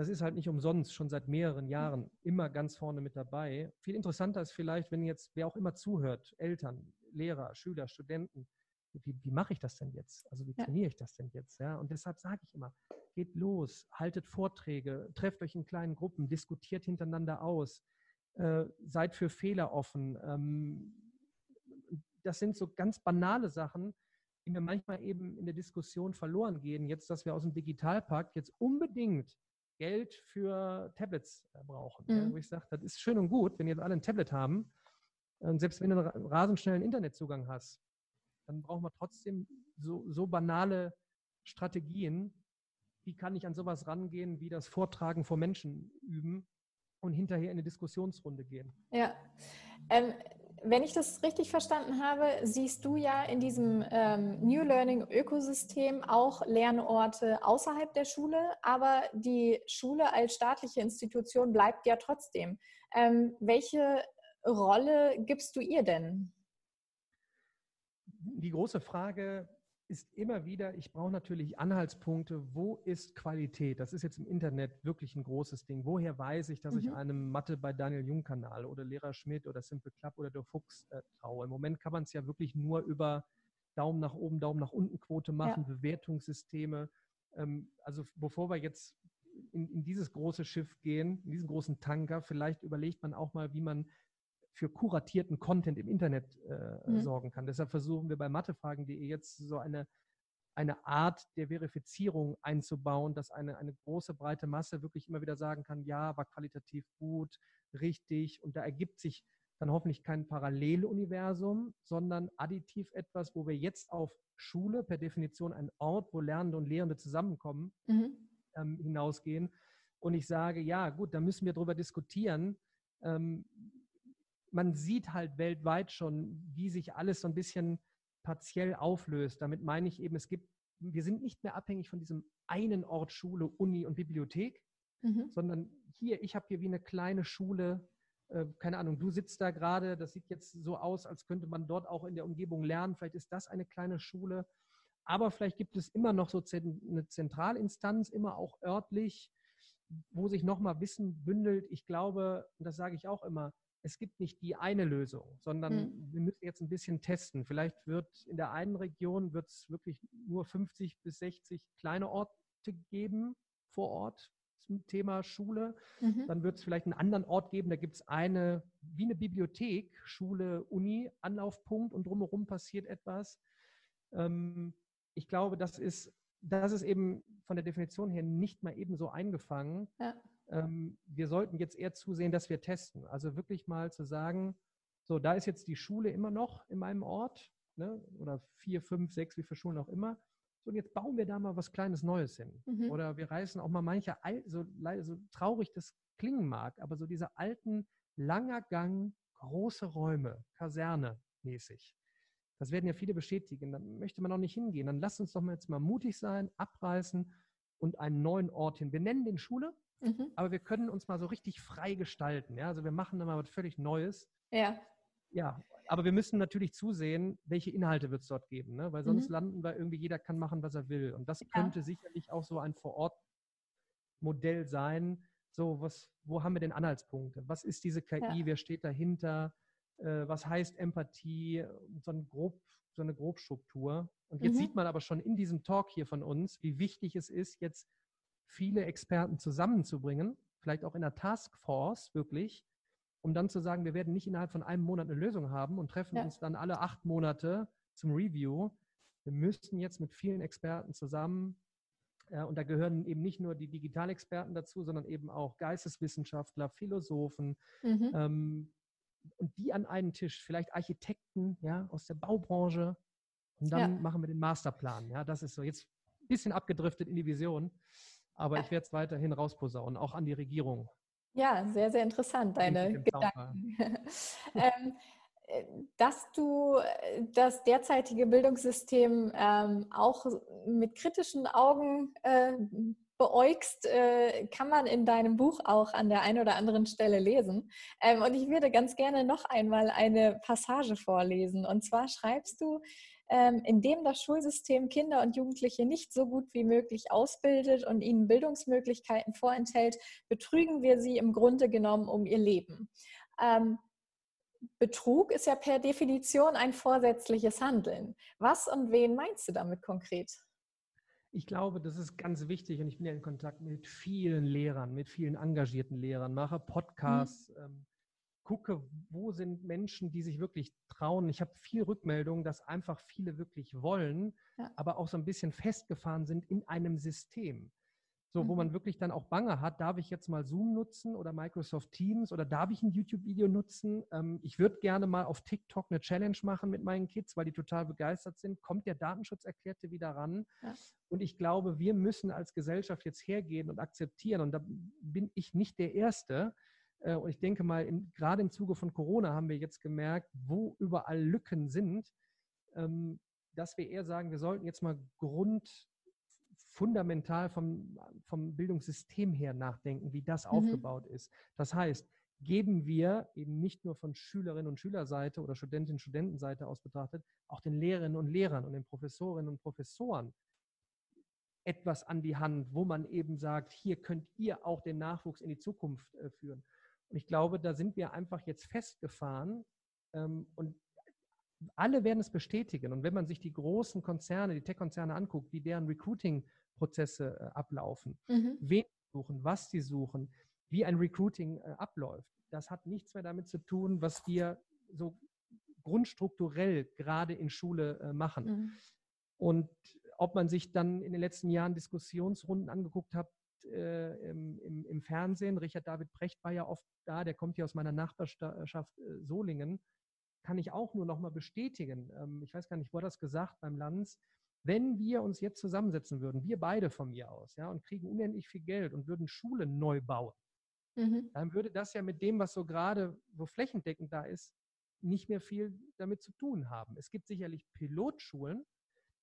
das ist halt nicht umsonst, schon seit mehreren Jahren immer ganz vorne mit dabei. Viel interessanter ist vielleicht, wenn jetzt wer auch immer zuhört, Eltern, Lehrer, Schüler, Studenten, wie, wie mache ich das denn jetzt? Also wie trainiere ich das denn jetzt? Ja? Und deshalb sage ich immer, geht los, haltet Vorträge, trefft euch in kleinen Gruppen, diskutiert hintereinander aus, äh, seid für Fehler offen. Ähm, das sind so ganz banale Sachen, die mir manchmal eben in der Diskussion verloren gehen. Jetzt, dass wir aus dem Digitalpakt jetzt unbedingt Geld für Tablets äh, brauchen. Mhm. Ja, wo ich sage, das ist schön und gut, wenn jetzt alle ein Tablet haben. Und selbst wenn du einen rasend schnellen Internetzugang hast, dann brauchen wir trotzdem so, so banale Strategien. Wie kann ich an sowas rangehen, wie das Vortragen vor Menschen üben und hinterher in eine Diskussionsrunde gehen? Ja. Ähm, wenn ich das richtig verstanden habe, siehst du ja in diesem ähm, New Learning Ökosystem auch Lernorte außerhalb der Schule, aber die Schule als staatliche Institution bleibt ja trotzdem. Ähm, welche Rolle gibst du ihr denn? Die große Frage ist immer wieder, ich brauche natürlich Anhaltspunkte, wo ist Qualität? Das ist jetzt im Internet wirklich ein großes Ding. Woher weiß ich, dass mhm. ich einem Mathe bei Daniel Jung Kanal oder Lehrer Schmidt oder Simple Club oder der Fuchs äh, traue? Im Moment kann man es ja wirklich nur über Daumen nach oben, Daumen nach unten Quote machen, ja. Bewertungssysteme. Ähm, also bevor wir jetzt in, in dieses große Schiff gehen, in diesen großen Tanker, vielleicht überlegt man auch mal, wie man für kuratierten Content im Internet äh, mhm. sorgen kann. Deshalb versuchen wir bei mathefragen.de jetzt so eine, eine Art der Verifizierung einzubauen, dass eine, eine große, breite Masse wirklich immer wieder sagen kann, ja, war qualitativ gut, richtig. Und da ergibt sich dann hoffentlich kein Paralleluniversum, sondern additiv etwas, wo wir jetzt auf Schule, per Definition ein Ort, wo Lernende und Lehrende zusammenkommen, mhm. ähm, hinausgehen. Und ich sage, ja, gut, da müssen wir darüber diskutieren, ähm, man sieht halt weltweit schon, wie sich alles so ein bisschen partiell auflöst. Damit meine ich eben, es gibt, wir sind nicht mehr abhängig von diesem einen Ort Schule, Uni und Bibliothek, mhm. sondern hier, ich habe hier wie eine kleine Schule, äh, keine Ahnung, du sitzt da gerade, das sieht jetzt so aus, als könnte man dort auch in der Umgebung lernen. Vielleicht ist das eine kleine Schule. Aber vielleicht gibt es immer noch so eine Zentralinstanz, immer auch örtlich, wo sich nochmal Wissen bündelt. Ich glaube, und das sage ich auch immer, es gibt nicht die eine Lösung, sondern hm. wir müssen jetzt ein bisschen testen. Vielleicht wird in der einen Region wird es wirklich nur 50 bis 60 kleine Orte geben vor Ort zum Thema Schule. Mhm. Dann wird es vielleicht einen anderen Ort geben, da gibt es eine, wie eine Bibliothek, Schule, Uni, Anlaufpunkt und drumherum passiert etwas. Ähm, ich glaube, das ist, das ist eben von der Definition her nicht mal eben so eingefangen. Ja ähm, wir sollten jetzt eher zusehen, dass wir testen. Also wirklich mal zu sagen, so, da ist jetzt die Schule immer noch in meinem Ort, ne? oder vier, fünf, sechs, wie viele Schulen auch immer. So, und jetzt bauen wir da mal was Kleines Neues hin. Mhm. Oder wir reißen auch mal manche, so, so traurig das klingen mag, aber so diese alten, langer Gang, große Räume, Kaserne mäßig. Das werden ja viele bestätigen. Dann möchte man auch nicht hingehen. Dann lasst uns doch mal jetzt mal mutig sein, abreißen und einen neuen Ort hin. Wir nennen den Schule, Mhm. Aber wir können uns mal so richtig frei gestalten. Ja? Also wir machen da mal was völlig Neues. Ja. ja, aber wir müssen natürlich zusehen, welche Inhalte wird es dort geben, ne? weil sonst mhm. landen wir irgendwie, jeder kann machen, was er will. Und das ja. könnte sicherlich auch so ein Vor-Ort-Modell sein. So, was, wo haben wir denn Anhaltspunkte? Was ist diese KI? Ja. Wer steht dahinter? Äh, was heißt Empathie? So, ein grob, so eine Grobstruktur. Und jetzt mhm. sieht man aber schon in diesem Talk hier von uns, wie wichtig es ist, jetzt viele Experten zusammenzubringen, vielleicht auch in der Taskforce wirklich, um dann zu sagen, wir werden nicht innerhalb von einem Monat eine Lösung haben und treffen ja. uns dann alle acht Monate zum Review. Wir müssen jetzt mit vielen Experten zusammen, äh, und da gehören eben nicht nur die Digitalexperten dazu, sondern eben auch Geisteswissenschaftler, Philosophen, mhm. ähm, und die an einen Tisch, vielleicht Architekten ja, aus der Baubranche. Und dann ja. machen wir den Masterplan. Ja, das ist so jetzt ein bisschen abgedriftet in die Vision, aber ja. ich werde es weiterhin rausposaunen, auch an die Regierung. Ja, sehr, sehr interessant, deine Gedanken. ähm, äh, dass du äh, das derzeitige Bildungssystem ähm, auch mit kritischen Augen äh, beäugst, äh, kann man in deinem Buch auch an der einen oder anderen Stelle lesen. Ähm, und ich würde ganz gerne noch einmal eine Passage vorlesen. Und zwar schreibst du, ähm, indem das Schulsystem Kinder und Jugendliche nicht so gut wie möglich ausbildet und ihnen Bildungsmöglichkeiten vorenthält, betrügen wir sie im Grunde genommen um ihr Leben. Ähm, Betrug ist ja per Definition ein vorsätzliches Handeln. Was und wen meinst du damit konkret? Ich glaube, das ist ganz wichtig und ich bin ja in Kontakt mit vielen Lehrern, mit vielen engagierten Lehrern, mache mhm. Podcasts, mhm. ähm, gucke, wo sind Menschen, die sich wirklich trauen. Ich habe viel Rückmeldungen, dass einfach viele wirklich wollen, ja. aber auch so ein bisschen festgefahren sind in einem System. So, wo man mhm. wirklich dann auch Bange hat, darf ich jetzt mal Zoom nutzen oder Microsoft Teams oder darf ich ein YouTube-Video nutzen? Ähm, ich würde gerne mal auf TikTok eine Challenge machen mit meinen Kids, weil die total begeistert sind. Kommt der Datenschutzerklärte wieder ran? Ja. Und ich glaube, wir müssen als Gesellschaft jetzt hergehen und akzeptieren. Und da bin ich nicht der Erste. Äh, und ich denke mal, in, gerade im Zuge von Corona haben wir jetzt gemerkt, wo überall Lücken sind, ähm, dass wir eher sagen, wir sollten jetzt mal Grund fundamental vom, vom Bildungssystem her nachdenken, wie das mhm. aufgebaut ist. Das heißt, geben wir eben nicht nur von Schülerinnen und Schülerseite oder Studentinnen und Studentenseite aus betrachtet, auch den Lehrerinnen und Lehrern und den Professorinnen und Professoren etwas an die Hand, wo man eben sagt, hier könnt ihr auch den Nachwuchs in die Zukunft äh, führen. Und ich glaube, da sind wir einfach jetzt festgefahren ähm, und alle werden es bestätigen. Und wenn man sich die großen Konzerne, die Tech-Konzerne anguckt, wie deren Recruiting Prozesse äh, ablaufen, mhm. wen suchen, was sie suchen, wie ein Recruiting äh, abläuft. Das hat nichts mehr damit zu tun, was wir so grundstrukturell gerade in Schule äh, machen. Mhm. Und ob man sich dann in den letzten Jahren Diskussionsrunden angeguckt hat äh, im, im, im, Fernsehen, Richard David Brecht war ja oft da, der kommt hier aus meiner Nachbarschaft äh, Solingen, kann ich auch nur noch mal bestätigen. Ähm, ich weiß gar nicht, wo er das gesagt beim Lanz, wenn wir uns jetzt zusammensetzen würden, wir beide von mir aus, ja, und kriegen unendlich viel Geld und würden Schulen neu bauen, mhm. dann würde das ja mit dem, was so gerade so flächendeckend da ist, nicht mehr viel damit zu tun haben. Es gibt sicherlich Pilotschulen,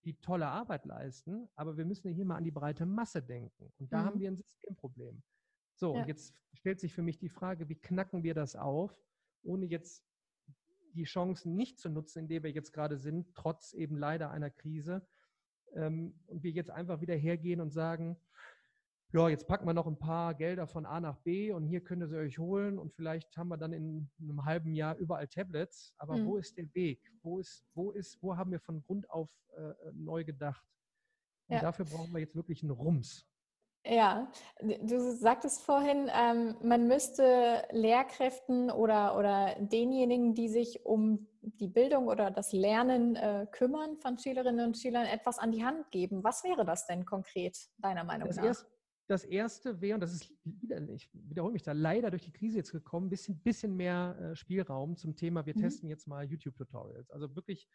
die tolle Arbeit leisten, aber wir müssen hier mal an die breite Masse denken. Und da mhm. haben wir ein Systemproblem. So, ja. und jetzt stellt sich für mich die Frage, wie knacken wir das auf, ohne jetzt die Chancen nicht zu nutzen, in der wir jetzt gerade sind, trotz eben leider einer Krise, ähm, und wir jetzt einfach wieder hergehen und sagen, ja, jetzt packen wir noch ein paar Gelder von A nach B und hier könnt ihr sie euch holen und vielleicht haben wir dann in einem halben Jahr überall Tablets. Aber mhm. wo ist der Weg? Wo ist, wo ist, wo haben wir von Grund auf äh, neu gedacht? Und ja. dafür brauchen wir jetzt wirklich einen Rums. Ja, du sagtest vorhin, ähm, man müsste Lehrkräften oder, oder denjenigen, die sich um die Bildung oder das Lernen äh, kümmern von Schülerinnen und Schülern, etwas an die Hand geben. Was wäre das denn konkret, deiner Meinung das nach? Erst, das erste wäre, und das ist, ich wiederhole mich da leider durch die Krise jetzt gekommen, ein bisschen, bisschen mehr äh, Spielraum zum Thema, wir mhm. testen jetzt mal YouTube-Tutorials. Also wirklich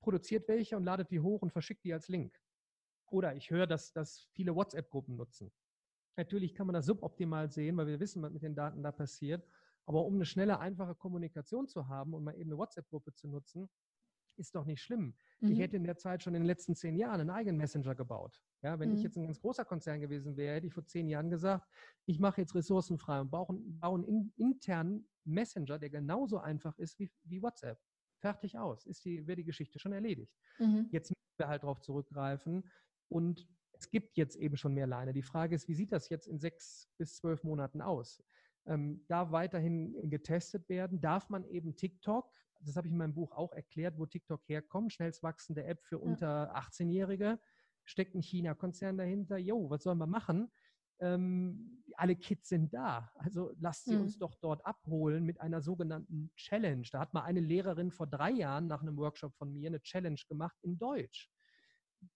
produziert welche und ladet die hoch und verschickt die als Link. Oder ich höre, dass, dass viele WhatsApp-Gruppen nutzen. Natürlich kann man das suboptimal sehen, weil wir wissen, was mit den Daten da passiert. Aber um eine schnelle, einfache Kommunikation zu haben und mal eben eine WhatsApp-Gruppe zu nutzen, ist doch nicht schlimm. Mhm. Ich hätte in der Zeit schon in den letzten zehn Jahren einen eigenen Messenger gebaut. Ja, wenn mhm. ich jetzt ein ganz großer Konzern gewesen wäre, hätte ich vor zehn Jahren gesagt, ich mache jetzt ressourcenfrei und baue, baue einen internen Messenger, der genauso einfach ist wie, wie WhatsApp. Fertig aus. Ist die, wäre die Geschichte schon erledigt. Mhm. Jetzt müssen wir halt darauf zurückgreifen und es gibt jetzt eben schon mehr Leine. Die Frage ist, wie sieht das jetzt in sechs bis zwölf Monaten aus? Ähm, da weiterhin getestet werden, darf man eben TikTok, das habe ich in meinem Buch auch erklärt, wo TikTok herkommt, schnellst wachsende App für unter 18-Jährige, steckt ein China-Konzern dahinter. Jo, was sollen wir machen? Ähm, alle Kids sind da. Also lasst sie mhm. uns doch dort abholen mit einer sogenannten Challenge. Da hat mal eine Lehrerin vor drei Jahren nach einem Workshop von mir eine Challenge gemacht in Deutsch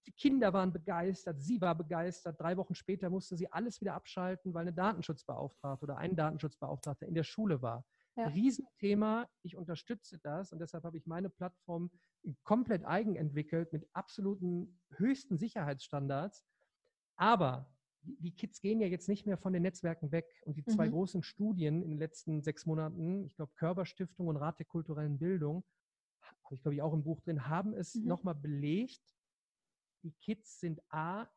die Kinder waren begeistert, sie war begeistert. Drei Wochen später musste sie alles wieder abschalten, weil eine Datenschutzbeauftragte oder ein Datenschutzbeauftragter in der Schule war. Ja. Riesenthema, ich unterstütze das und deshalb habe ich meine Plattform komplett eigen entwickelt mit absoluten höchsten Sicherheitsstandards. Aber die Kids gehen ja jetzt nicht mehr von den Netzwerken weg. Und die zwei mhm. großen Studien in den letzten sechs Monaten, ich glaube Körperstiftung und Rat der kulturellen Bildung, habe ich glaube ich auch im Buch drin, haben es mhm. nochmal belegt, die Kids sind A,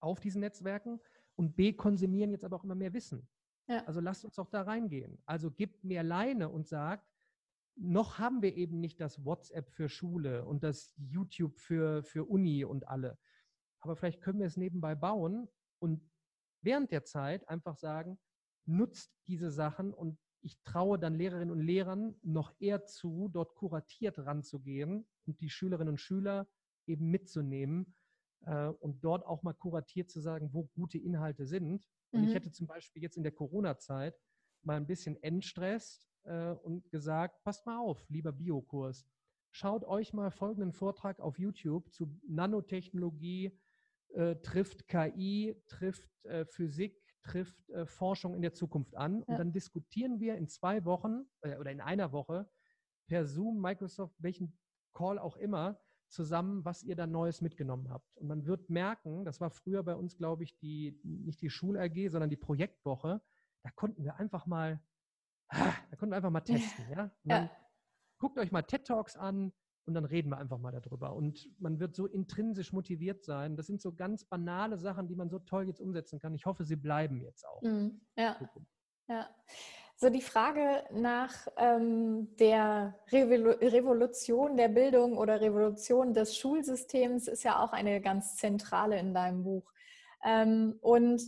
auf diesen Netzwerken und B, konsumieren jetzt aber auch immer mehr Wissen. Ja. Also lasst uns doch da reingehen. Also gibt mehr Leine und sagt, noch haben wir eben nicht das WhatsApp für Schule und das YouTube für, für Uni und alle. Aber vielleicht können wir es nebenbei bauen und während der Zeit einfach sagen, nutzt diese Sachen und ich traue dann Lehrerinnen und Lehrern noch eher zu, dort kuratiert ranzugehen und die Schülerinnen und Schüler eben mitzunehmen äh, und dort auch mal kuratiert zu sagen, wo gute Inhalte sind. Und mhm. ich hätte zum Beispiel jetzt in der Corona-Zeit mal ein bisschen entstresst äh, und gesagt, passt mal auf, lieber Biokurs, schaut euch mal folgenden Vortrag auf YouTube zu Nanotechnologie, äh, trifft KI, trifft äh, Physik, trifft äh, Forschung in der Zukunft an. Ja. Und dann diskutieren wir in zwei Wochen äh, oder in einer Woche per Zoom, Microsoft, welchen Call auch immer, zusammen, was ihr da Neues mitgenommen habt. Und man wird merken, das war früher bei uns, glaube ich, die, nicht die Schul-AG, sondern die Projektwoche. Da konnten wir einfach mal, ah, da konnten wir einfach mal testen. Ja? ja. Guckt euch mal TED Talks an und dann reden wir einfach mal darüber. Und man wird so intrinsisch motiviert sein. Das sind so ganz banale Sachen, die man so toll jetzt umsetzen kann. Ich hoffe, sie bleiben jetzt auch. Mhm. Ja. Ja. So die Frage nach ähm, der Revolu Revolution der Bildung oder Revolution des Schulsystems ist ja auch eine ganz zentrale in deinem Buch. Ähm, und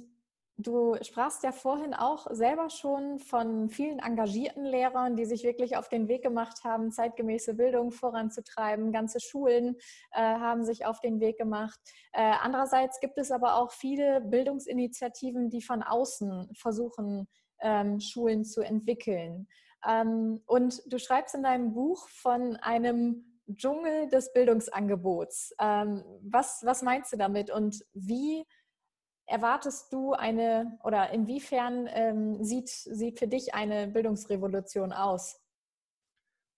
du sprachst ja vorhin auch selber schon von vielen engagierten Lehrern, die sich wirklich auf den Weg gemacht haben, zeitgemäße Bildung voranzutreiben. Ganze Schulen äh, haben sich auf den Weg gemacht. Äh, andererseits gibt es aber auch viele Bildungsinitiativen, die von außen versuchen, ähm, Schulen zu entwickeln. Ähm, und du schreibst in deinem Buch von einem Dschungel des Bildungsangebots. Ähm, was, was meinst du damit und wie erwartest du eine oder inwiefern ähm, sieht, sieht für dich eine Bildungsrevolution aus?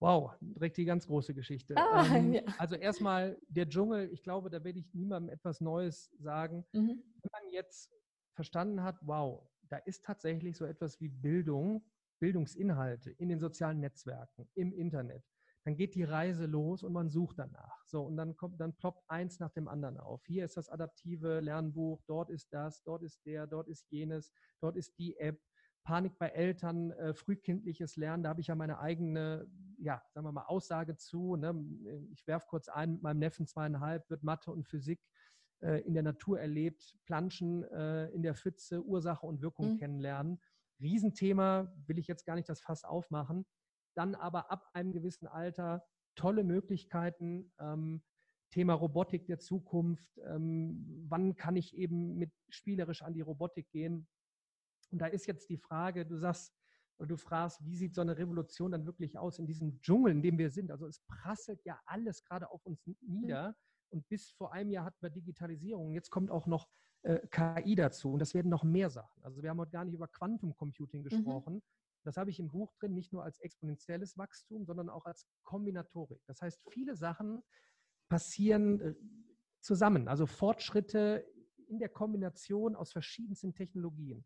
Wow, direkt die ganz große Geschichte. Ah, ähm, ja. Also erstmal der Dschungel, ich glaube, da werde ich niemandem etwas Neues sagen. Mhm. Wenn man jetzt verstanden hat, wow, da ist tatsächlich so etwas wie Bildung, Bildungsinhalte in den sozialen Netzwerken, im Internet. Dann geht die Reise los und man sucht danach. So, und dann kommt, dann ploppt eins nach dem anderen auf. Hier ist das adaptive Lernbuch, dort ist das, dort ist der, dort ist jenes, dort ist die App. Panik bei Eltern, äh, frühkindliches Lernen, da habe ich ja meine eigene, ja, sagen wir mal, Aussage zu. Ne? Ich werfe kurz ein, mit meinem Neffen zweieinhalb wird Mathe und Physik äh, in der Natur erlebt, Planschen äh, in der Pfütze, Ursache und Wirkung mhm. kennenlernen. Riesenthema, will ich jetzt gar nicht das Fass aufmachen. Dann aber ab einem gewissen Alter tolle Möglichkeiten. Ähm, Thema Robotik der Zukunft. Ähm, wann kann ich eben mit spielerisch an die Robotik gehen? Und da ist jetzt die Frage, du sagst, du fragst, wie sieht so eine Revolution dann wirklich aus in diesem Dschungel, in dem wir sind? Also es prasselt ja alles gerade auf uns mhm. nieder. Und bis vor einem Jahr hatten wir Digitalisierung. Jetzt kommt auch noch äh, KI dazu. Und das werden noch mehr Sachen. Also wir haben heute gar nicht über Quantum Computing mhm. gesprochen. Mhm. Das habe ich im Buch drin, nicht nur als exponentielles Wachstum, sondern auch als Kombinatorik. Das heißt, viele Sachen passieren äh, zusammen. Also Fortschritte in der Kombination aus verschiedensten Technologien.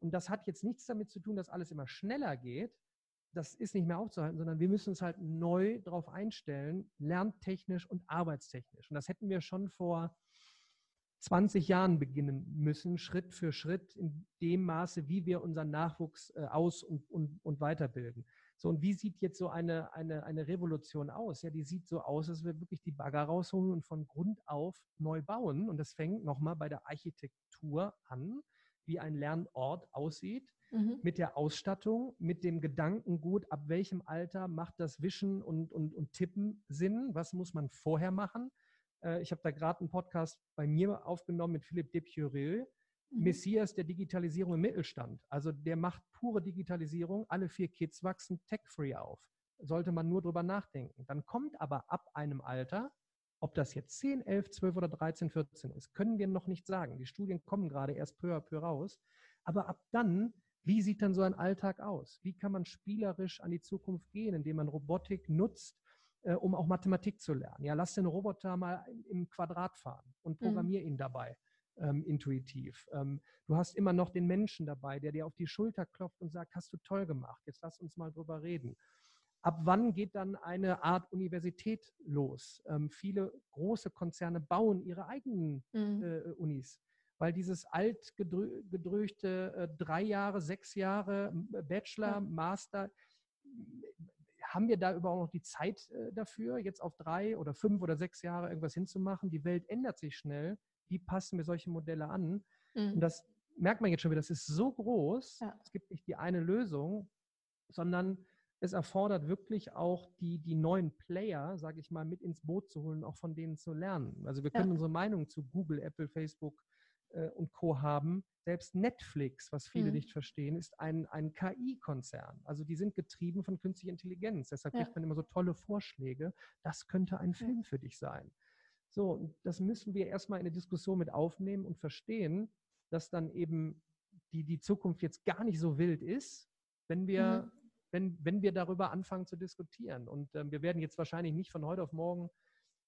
Und das hat jetzt nichts damit zu tun, dass alles immer schneller geht, das ist nicht mehr aufzuhalten, sondern wir müssen uns halt neu darauf einstellen, lerntechnisch und arbeitstechnisch. Und das hätten wir schon vor 20 Jahren beginnen müssen, Schritt für Schritt, in dem Maße, wie wir unseren Nachwuchs äh, aus- und, und, und weiterbilden. So, und wie sieht jetzt so eine, eine, eine Revolution aus? Ja, die sieht so aus, dass wir wirklich die Bagger rausholen und von Grund auf neu bauen. Und das fängt nochmal bei der Architektur an, wie ein Lernort aussieht, mhm. mit der Ausstattung, mit dem Gedankengut, ab welchem Alter macht das Wischen und, und, und Tippen Sinn? Was muss man vorher machen? Äh, ich habe da gerade einen Podcast bei mir aufgenommen mit Philipp Depurieux, mhm. Messias der Digitalisierung im Mittelstand. Also der macht pure Digitalisierung. Alle vier Kids wachsen tech-free auf. Sollte man nur drüber nachdenken. Dann kommt aber ab einem Alter, ob das jetzt 10, 11, 12 oder 13, 14 ist, können wir noch nicht sagen. Die Studien kommen gerade erst peu à peu raus. Aber ab dann, wie sieht dann so ein Alltag aus? Wie kann man spielerisch an die Zukunft gehen, indem man Robotik nutzt, äh, um auch Mathematik zu lernen. Ja, lass den Roboter mal im Quadrat fahren und mhm. programmier mhm. ihn dabei. Ähm, intuitiv. Ähm, du hast immer noch den Menschen dabei, der dir auf die Schulter klopft und sagt, hast du toll gemacht, jetzt lass uns mal drüber reden. Ab wann geht dann eine Art Universität los? Ähm, viele große Konzerne bauen ihre eigenen mhm. äh, Unis, weil dieses altgedröchte äh, drei Jahre, sechs Jahre Bachelor, ja. Master, haben wir da überhaupt noch die Zeit äh, dafür, jetzt auf drei oder fünf oder sechs Jahre irgendwas hinzumachen? Die Welt ändert sich schnell. Wie passen wir solche Modelle an? Mhm. Und das merkt man jetzt schon wieder, das ist so groß. Ja. Es gibt nicht die eine Lösung, sondern es erfordert wirklich auch die, die neuen Player, sage ich mal, mit ins Boot zu holen, auch von denen zu lernen. Also wir können ja. unsere Meinung zu Google, Apple, Facebook äh, und Co. haben. Selbst Netflix, was viele mhm. nicht verstehen, ist ein, ein KI-Konzern. Also die sind getrieben von künstlicher Intelligenz. Deshalb ja. kriegt man immer so tolle Vorschläge. Das könnte ein Film für dich sein. So, das müssen wir erstmal in der Diskussion mit aufnehmen und verstehen, dass dann eben die, die Zukunft jetzt gar nicht so wild ist, wenn wir, mhm. wenn, wenn wir darüber anfangen zu diskutieren. Und äh, wir werden jetzt wahrscheinlich nicht von heute auf morgen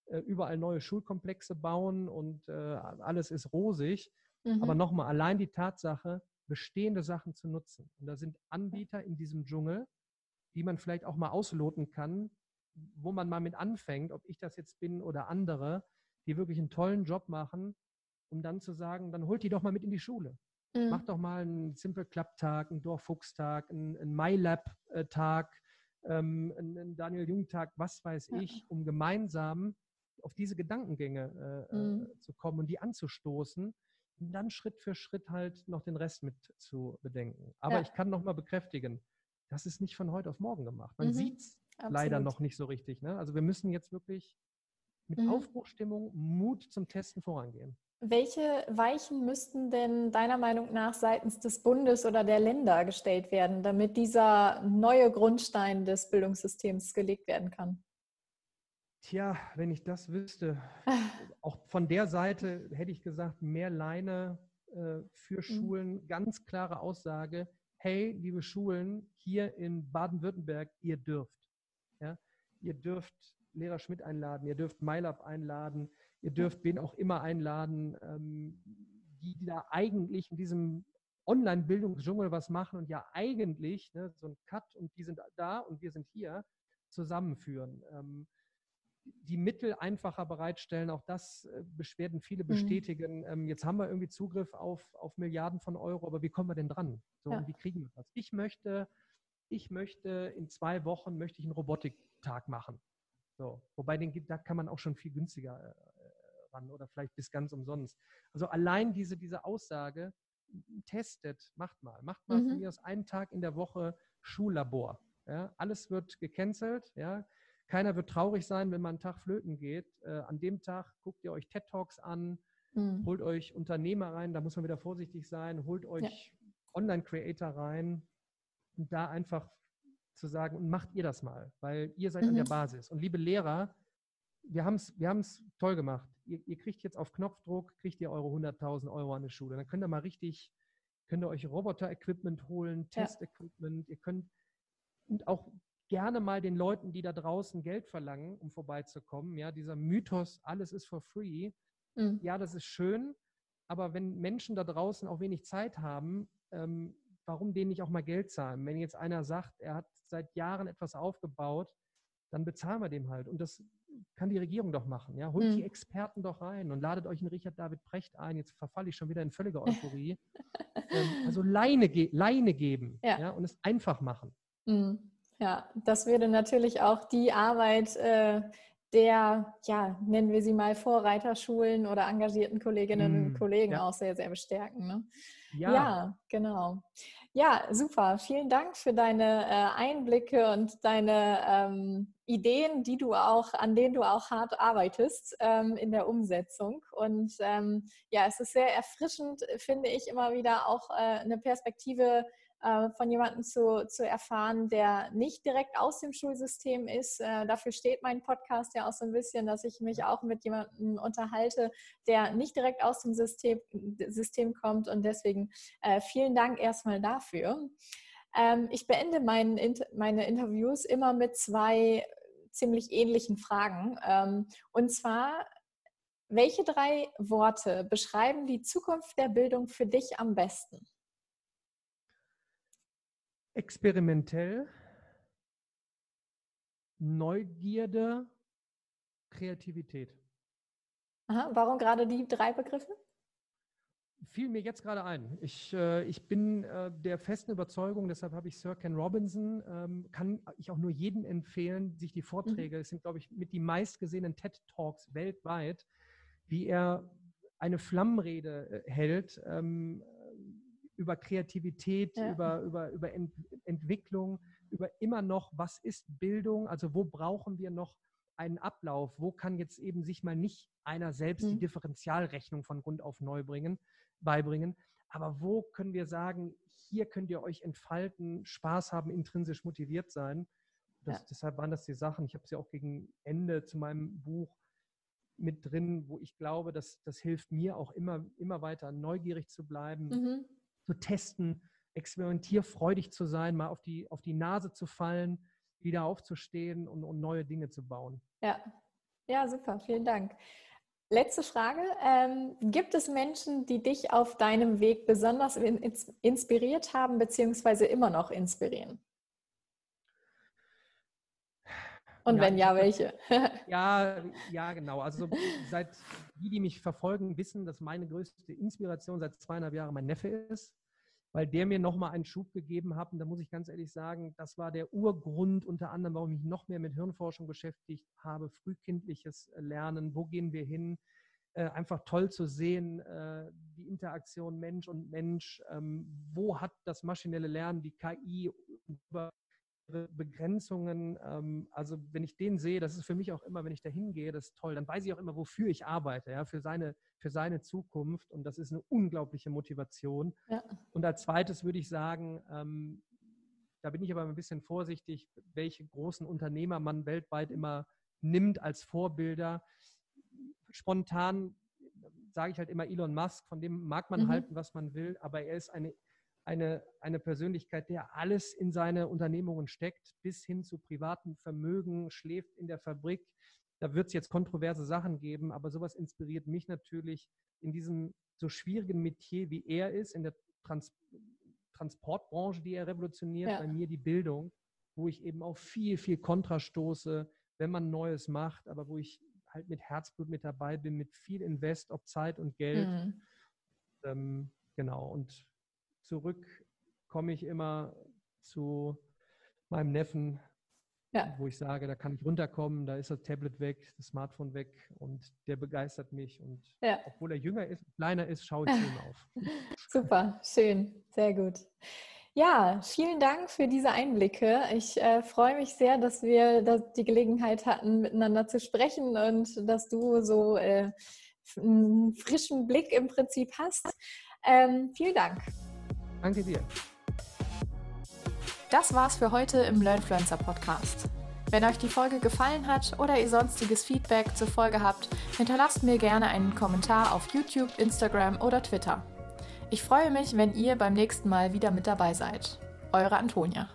äh, überall neue Schulkomplexe bauen und äh, alles ist rosig. Mhm. Aber nochmal, allein die Tatsache, bestehende Sachen zu nutzen. Und da sind Anbieter in diesem Dschungel, die man vielleicht auch mal ausloten kann, wo man mal mit anfängt, ob ich das jetzt bin oder andere, die wirklich einen tollen Job machen, um dann zu sagen, dann holt die doch mal mit in die Schule. Mhm. Mach doch mal einen Simple Club Tag, einen Dorffuchs-Tag, einen, einen MyLab-Tag, ähm, einen Daniel Jung-Tag, was weiß ja. ich, um gemeinsam auf diese Gedankengänge äh, mhm. Äh, zu kommen und die anzustoßen und dann Schritt für Schritt halt noch den Rest mit zu bedenken. Aber ja. ich kann noch mal bekräftigen, das ist nicht von heute auf morgen gemacht. Man mhm. sieht es leider noch nicht so richtig. Ne? Also wir müssen jetzt wirklich mit mhm. Aufbruchstimmung, Mut zum Testen vorangehen. Welche Weichen müssten denn deiner Meinung nach seitens des Bundes oder der Länder gestellt werden, damit dieser neue Grundstein des Bildungssystems gelegt werden kann? Tja, wenn ich das wüsste, auch von der Seite hätte ich gesagt, mehr Leine äh, für mhm. Schulen, ganz klare Aussage, hey, liebe Schulen, hier in Baden-Württemberg, ihr dürft. Ja? Ihr dürft Lehrer Schmidt einladen, ihr dürft MyLab einladen, ihr dürft wen auch immer einladen, ähm, die, die da eigentlich in diesem Online-Bildungsdschungel was machen und ja eigentlich ne, so ein Cut und die sind da und wir sind hier zusammenführen. Ähm, die Mittel einfacher bereitstellen. Auch das äh, werden viele mhm. bestätigen. Mhm. jetzt haben wir irgendwie Zugriff auf, auf Milliarden von Euro, aber wie kommen wir denn dran? So, ja. wie kriegen wir das? Ich möchte, ich möchte in zwei Wochen möchte ich einen Robotiktag machen. So, wobei den da kann man auch schon viel günstiger äh, ran oder vielleicht bis ganz umsonst. Also allein diese, diese Aussage, testet, macht mal, macht mal mhm. von mir aus einen Tag in der Woche Schullabor. Ja, alles wird gecancelt, ja, keiner wird traurig sein, wenn man einen Tag flöten geht. Äh, an dem Tag guckt ihr euch TED Talks an, mhm. holt euch Unternehmer rein, da muss man wieder vorsichtig sein, holt euch ja. Online-Creator rein und da einfach zu sagen, und macht ihr das mal, weil ihr seid mhm. an der mhm. Basis. Und liebe Lehrer, wir haben es wir toll gemacht. Ihr, ihr, kriegt jetzt auf Knopfdruck, kriegt ihr eure 100.000 Euro an der Schule. Dann könnt ihr mal richtig, könnt ihr euch Roboter-Equipment holen, Test-Equipment. Ihr könnt und auch gerne mal den Leuten, die da draußen Geld verlangen, um vorbeizukommen. Ja, dieser Mythos, alles ist for free. Mhm. Ja, das ist schön, aber wenn Menschen da draußen auch wenig Zeit haben, ähm, warum denen nicht auch mal Geld zahlen? Wenn jetzt einer sagt, er hat seit Jahren etwas aufgebaut, dann bezahlen wir dem halt. Und das kann die Regierung doch machen. Ja? Holt mhm. die Experten doch rein und ladet euch einen Richard David Precht ein. Jetzt verfalle ich schon wieder in völlige Euphorie. ähm, also Leine, ge Leine geben ja. ja. und es einfach machen. Mhm. Ja, das würde natürlich auch die Arbeit äh, der, ja, nennen wir sie mal Vorreiterschulen oder engagierten Kolleginnen mm, und Kollegen ja. auch sehr, sehr bestärken. Ne? Ja. ja. genau. Ja, super. Vielen Dank für deine äh, Einblicke und deine ähm, Ideen, die du auch, an denen du auch hart arbeitest ähm, in der Umsetzung. Und ähm, ja, es ist sehr erfrischend, finde ich, immer wieder auch äh, eine Perspektive äh, von jemandem zu, zu erfahren, der nicht direkt aus dem Schulsystem ist. Äh, dafür steht mein Podcast ja auch so ein bisschen, dass ich mich auch mit jemandem unterhalte, der nicht direkt aus dem System, System kommt. Und deswegen äh, vielen Dank erstmal dafür. Ähm, ich beende mein, meine Interviews immer mit zwei ziemlich ähnlichen Fragen. Ähm, und zwar, welche drei Worte beschreiben die Zukunft der Bildung für dich am besten? Experimentell, Neugierde, Kreativität. Aha, warum gerade die drei Begriffe? Fiel mir jetzt gerade ein. Ich, äh, ich bin äh, der festen Überzeugung, deshalb habe ich Sir Ken Robinson, ähm, kann ich auch nur jedem empfehlen, sich die Vorträge, mhm. es sind, glaube ich, mit die meistgesehenen TED-Talks weltweit, wie er eine Flammenrede äh, hält, ähm, über Kreativität, ja. über, über, über Ent Entwicklung, über immer noch, was ist Bildung, also wo brauchen wir noch einen Ablauf, wo kann jetzt eben sich mal nicht einer selbst mhm. die Differentialrechnung von Grund auf neu bringen, beibringen, aber wo können wir sagen, hier könnt ihr euch entfalten, Spaß haben, intrinsisch motiviert sein. Das, ja. Deshalb waren das die Sachen. Ich habe sie auch gegen Ende zu meinem Buch mit drin, wo ich glaube, dass das hilft mir auch immer, immer weiter neugierig zu bleiben, mhm zu testen, experimentierfreudig zu sein, mal auf die, auf die Nase zu fallen, wieder aufzustehen und, und neue Dinge zu bauen. Ja. ja, super, vielen Dank. Letzte Frage. Ähm, gibt es Menschen, die dich auf deinem Weg besonders in, inspiriert haben, beziehungsweise immer noch inspirieren? Und ja, wenn ja, welche? ja, ja, genau. Also seit die, die mich verfolgen, wissen, dass meine größte Inspiration seit zweieinhalb Jahren mein Neffe ist, weil der mir nochmal einen Schub gegeben hat. Und da muss ich ganz ehrlich sagen, das war der Urgrund unter anderem, warum ich mich noch mehr mit Hirnforschung beschäftigt habe, frühkindliches Lernen, wo gehen wir hin? Äh, einfach toll zu sehen, äh, die Interaktion Mensch und Mensch, ähm, wo hat das maschinelle Lernen, die KI über Begrenzungen. Ähm, also wenn ich den sehe, das ist für mich auch immer, wenn ich da hingehe, das ist toll. Dann weiß ich auch immer, wofür ich arbeite, ja, für seine, für seine Zukunft. Und das ist eine unglaubliche Motivation. Ja. Und als zweites würde ich sagen, ähm, da bin ich aber ein bisschen vorsichtig, welche großen Unternehmer man weltweit immer nimmt als Vorbilder. Spontan sage ich halt immer Elon Musk, von dem mag man mhm. halten, was man will, aber er ist eine eine, eine Persönlichkeit, der alles in seine Unternehmungen steckt, bis hin zu privatem Vermögen, schläft in der Fabrik. Da wird es jetzt kontroverse Sachen geben, aber sowas inspiriert mich natürlich in diesem so schwierigen Metier, wie er ist, in der Trans Transportbranche, die er revolutioniert, ja. bei mir die Bildung, wo ich eben auf viel, viel Kontra stoße, wenn man Neues macht, aber wo ich halt mit Herzblut mit dabei bin, mit viel Invest, ob Zeit und Geld. Mhm. Ähm, genau, und zurück komme ich immer zu meinem Neffen, ja. wo ich sage, da kann ich runterkommen, da ist das Tablet weg, das Smartphone weg und der begeistert mich. Und ja. obwohl er jünger ist, kleiner ist, schaue ich zu ihm auf. Super, schön, sehr gut. Ja, vielen Dank für diese Einblicke. Ich äh, freue mich sehr, dass wir dass die Gelegenheit hatten, miteinander zu sprechen und dass du so äh, einen frischen Blick im Prinzip hast. Ähm, vielen Dank. Danke dir. Das war's für heute im Learnfluencer Podcast. Wenn euch die Folge gefallen hat oder ihr sonstiges Feedback zur Folge habt, hinterlasst mir gerne einen Kommentar auf YouTube, Instagram oder Twitter. Ich freue mich, wenn ihr beim nächsten Mal wieder mit dabei seid. Eure Antonia.